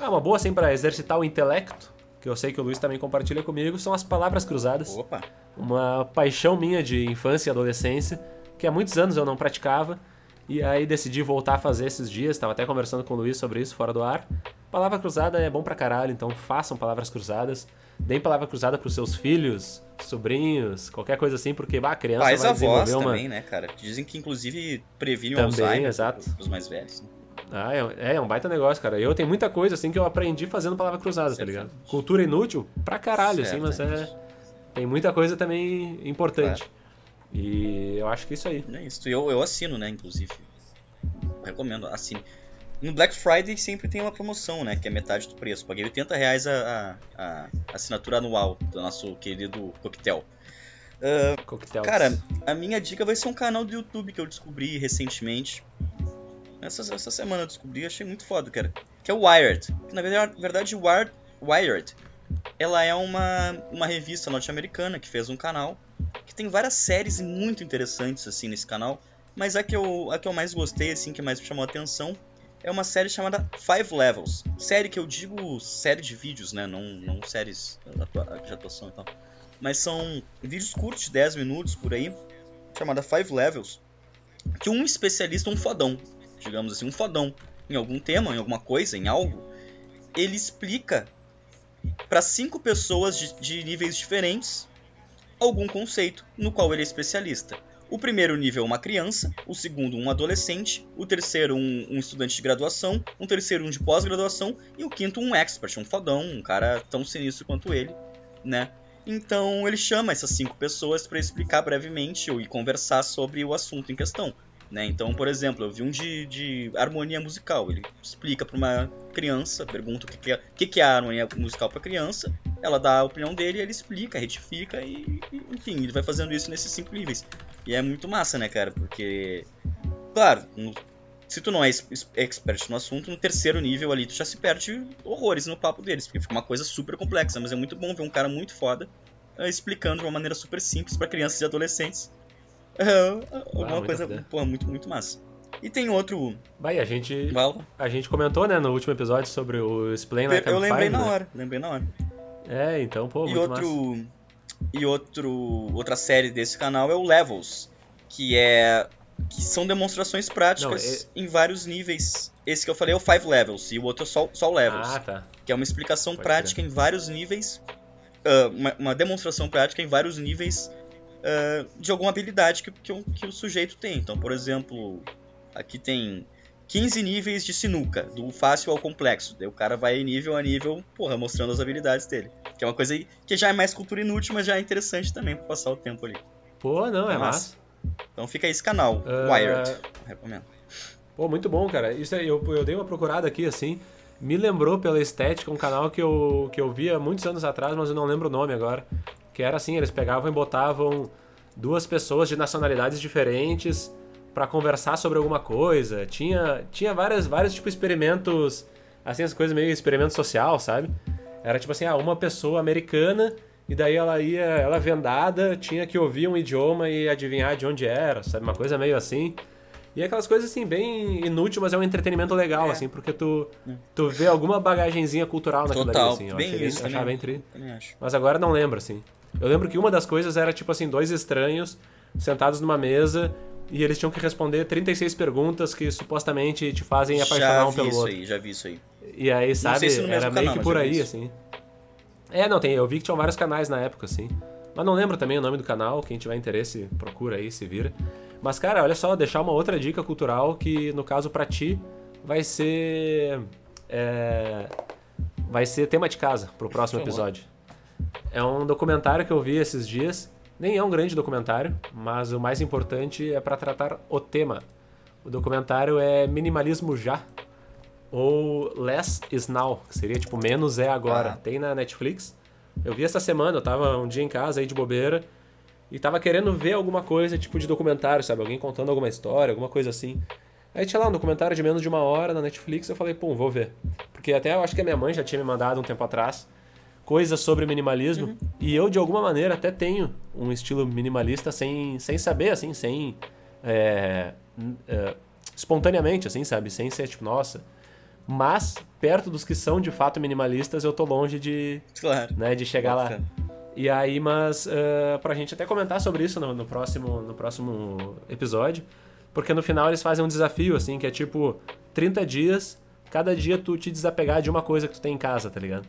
Ah, uma boa assim para exercitar o intelecto. que eu sei que o Luiz também compartilha comigo, são as palavras cruzadas. Opa! Uma paixão minha de infância e adolescência, que há muitos anos eu não praticava, e aí decidi voltar a fazer esses dias, estava até conversando com o Luiz sobre isso fora do ar. Palavra cruzada é bom pra caralho, então façam palavras cruzadas. Deem palavra cruzada pros seus filhos, sobrinhos, qualquer coisa assim, porque bah, a criança Pais vai avós desenvolver uma... também, né, cara? Dizem que inclusive previne o Também, Alzheimer exato. pros mais velhos. né? Ah, é, é um baita negócio, cara. Eu tenho muita coisa assim que eu aprendi fazendo palavra cruzada, tá ligado? Cultura inútil pra caralho, assim, mas é, tem muita coisa também importante. E eu acho que é isso aí. É isso. Eu, eu assino, né, inclusive. Recomendo, assine. No Black Friday sempre tem uma promoção, né? Que é metade do preço. Paguei 80 reais a, a, a assinatura anual do nosso querido coquetel. Coquetel. cara, a minha dica vai ser um canal do YouTube que eu descobri recentemente. Essa, essa semana eu descobri, achei muito foda, cara. Que é o Wired. Que, na verdade, verdade Wired, Wired ela é uma, uma revista norte-americana que fez um canal que tem várias séries muito interessantes assim nesse canal. Mas a que eu, a que eu mais gostei, assim, que mais me chamou a atenção, é uma série chamada Five Levels. Série que eu digo série de vídeos, né? Não, não séries de atuação e tal. Mas são vídeos curtos, de 10 minutos por aí, chamada Five Levels. Que um especialista, um fodão, digamos assim, um fodão em algum tema, em alguma coisa, em algo, ele explica para cinco pessoas de, de níveis diferentes algum conceito no qual ele é especialista. O primeiro nível é uma criança, o segundo um adolescente, o terceiro um, um estudante de graduação, um terceiro um de pós-graduação e o quinto um expert, um fodão, um cara tão sinistro quanto ele, né? Então ele chama essas cinco pessoas para explicar brevemente ou- e conversar sobre o assunto em questão. Né? Então, por exemplo, eu vi um de, de harmonia musical. Ele explica para uma criança, pergunta o que, que, é, que, que é a harmonia musical para criança, ela dá a opinião dele, ele explica, retifica e, e, enfim, ele vai fazendo isso nesses cinco níveis. E é muito massa, né, cara? Porque, claro, no- se tu não é expert no assunto, no terceiro nível ali tu já se perde horrores no papo deles, porque fica uma coisa super complexa, mas é muito bom ver um cara muito foda eh, explicando de uma maneira super simples para crianças e adolescentes. É, alguma muito coisa, foda. porra, muito, muito massa. E tem outro. Vai, a gente, Val, a gente comentou, né, no último episódio sobre o Explain Like eu I'm lembrei na né? hora, lembrei na hora. É, então, pô, e muito massa. outro e outro outra série desse canal é o Levels, que é que são demonstrações práticas em vários níveis. Esse que eu falei é o Five Levels e o outro é só, só o Levels, Ah, tá. que é uma explicação Pode prática em vários níveis, ah, uma, uma demonstração prática em vários níveis ah, de alguma habilidade que, que, que o sujeito tem. Então, por exemplo, aqui tem 15 níveis de sinuca, do fácil ao complexo. Daí o cara vai nível a nível, porra, mostrando as habilidades dele. Que é uma coisa que já é mais cultura inútil, mas já é interessante também pra passar o tempo ali. Pô, não, é É massa. massa. Então fica aí esse canal, Ah, Wired. Recomendo. Pô, muito bom, cara. Isso aí, eu, eu dei uma procurada aqui, assim. Me lembrou pela estética um canal que eu, que eu via muitos anos atrás, mas eu não lembro o nome agora. Que era assim, eles pegavam e botavam duas pessoas de nacionalidades diferentes pra conversar sobre alguma coisa. Tinha, tinha várias, vários, tipo, experimentos, assim, as coisas meio experimento social, sabe? Era tipo assim, ah, uma pessoa americana e daí ela ia, ela vendada, tinha que ouvir um idioma e adivinhar de onde era, sabe? Uma coisa meio assim. E aquelas coisas assim, bem inútil, mas é um entretenimento legal, É. assim, porque tu, tu vê alguma bagagenzinha cultural naquilo Total, ali, assim. Eu bem achei isso achava também. bem tri. Mas agora não lembro, assim. Eu lembro que uma das coisas era, tipo assim, dois estranhos sentados numa mesa e eles tinham que responder 36 perguntas que supostamente te fazem apaixonar já um vi pelo isso outro. aí, já vi isso aí. E aí, sabe, se era meio canal, que por já vi aí, isso. assim. É, não, tem, eu vi que tinham vários canais na época, assim. Mas não lembro também o nome do canal, quem tiver interesse, procura aí, se vira. Mas, cara, olha só, deixar uma outra dica cultural que, no caso, pra ti, vai ser. é, vai ser tema de casa pro próximo episódio. É um documentário que eu vi esses dias. Nem é um grande documentário, mas o mais importante é pra tratar o tema. O documentário é Minimalismo Já, ou Less is Now, que seria tipo menos é agora. Ah. Tem na Netflix. Eu vi essa semana, eu tava um dia em casa aí de bobeira e tava querendo ver alguma coisa tipo de documentário, sabe? Alguém contando alguma história, alguma coisa assim. Aí tinha lá um documentário de menos de uma hora na Netflix, eu falei, pum, vou ver. Porque até eu acho que a minha mãe já tinha me mandado um tempo atrás coisas sobre minimalismo e eu de alguma maneira até tenho um estilo minimalista sem, sem saber, assim, sem. é, é, espontaneamente, assim, sabe? Sem ser tipo, nossa, Mas, perto dos que são de fato minimalistas, eu tô longe de, claro. né, de chegar lá. E aí, mas uh, pra gente até comentar sobre isso no, no, próximo, no próximo episódio, porque no final eles fazem um desafio, assim, que é tipo 30 dias, cada dia tu te desapegar de uma coisa que tu tem em casa, tá ligado?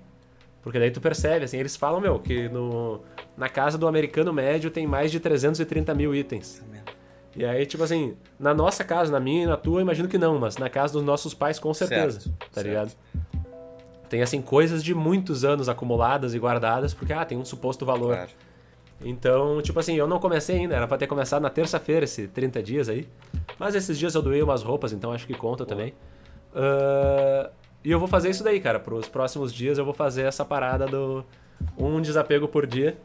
Porque daí tu percebe, assim, eles falam, meu, que no, na casa do americano médio tem mais de 330 mil itens. E aí, tipo assim, na nossa casa, na minha e na tua, imagino que não, mas na casa dos nossos pais, com certeza, certo, tá certo. ligado? Tem, assim, coisas de muitos anos acumuladas e guardadas, porque, ah, tem um suposto valor. Claro. Então, tipo assim, eu não comecei ainda, era pra ter começado na terça-feira, esses 30 dias aí. Mas esses dias eu doei umas roupas, então acho que conta também. Uh, e eu vou fazer isso daí, cara. Pros próximos dias eu vou fazer essa parada do um desapego por dia.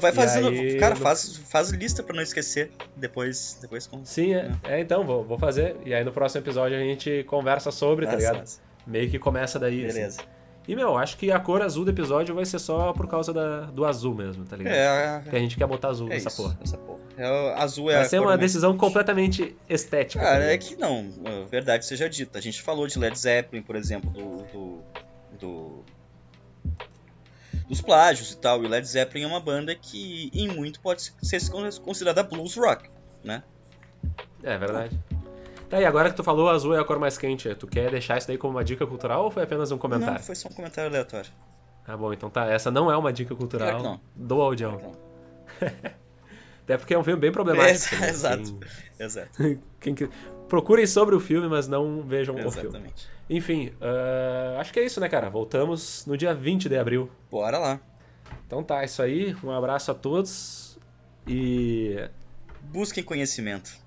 Vai fazendo. Aí, cara, faz, faz lista pra não esquecer. Depois. depois Sim, é, é. é, então, vou, vou fazer. E aí no próximo episódio a gente conversa sobre, tá ligado? Meio que começa daí. Assim. Beleza. Assim. E, meu, acho que a cor azul do episódio vai ser só por causa da, do azul mesmo, tá ligado? É, que a gente quer botar azul é nessa isso, porra. Essa porra. É, azul é vai ser uma decisão completamente estética. Cara, tá é que não, verdade seja dita. A gente falou de Led Zeppelin, por exemplo, do, do, do dos plágios e tal. E o Led Zeppelin é uma banda que, em muito, pode ser considerada blues rock, né? É verdade. Tá, e agora que tu falou azul é a cor mais quente, tu quer deixar isso daí como uma dica cultural ou foi apenas um comentário? Não, foi só um comentário aleatório. Ah, bom, então tá. Essa não é uma dica cultural do Audião. Até porque é um filme bem problemático. É, né? Exato. Quem... Exato. Quem... Procurem sobre o filme, mas não vejam Exatamente. o filme. Enfim, uh, acho que é isso, né, cara? Voltamos no dia 20 de abril. Bora lá. Então tá, é isso aí. Um abraço a todos e. Busquem conhecimento.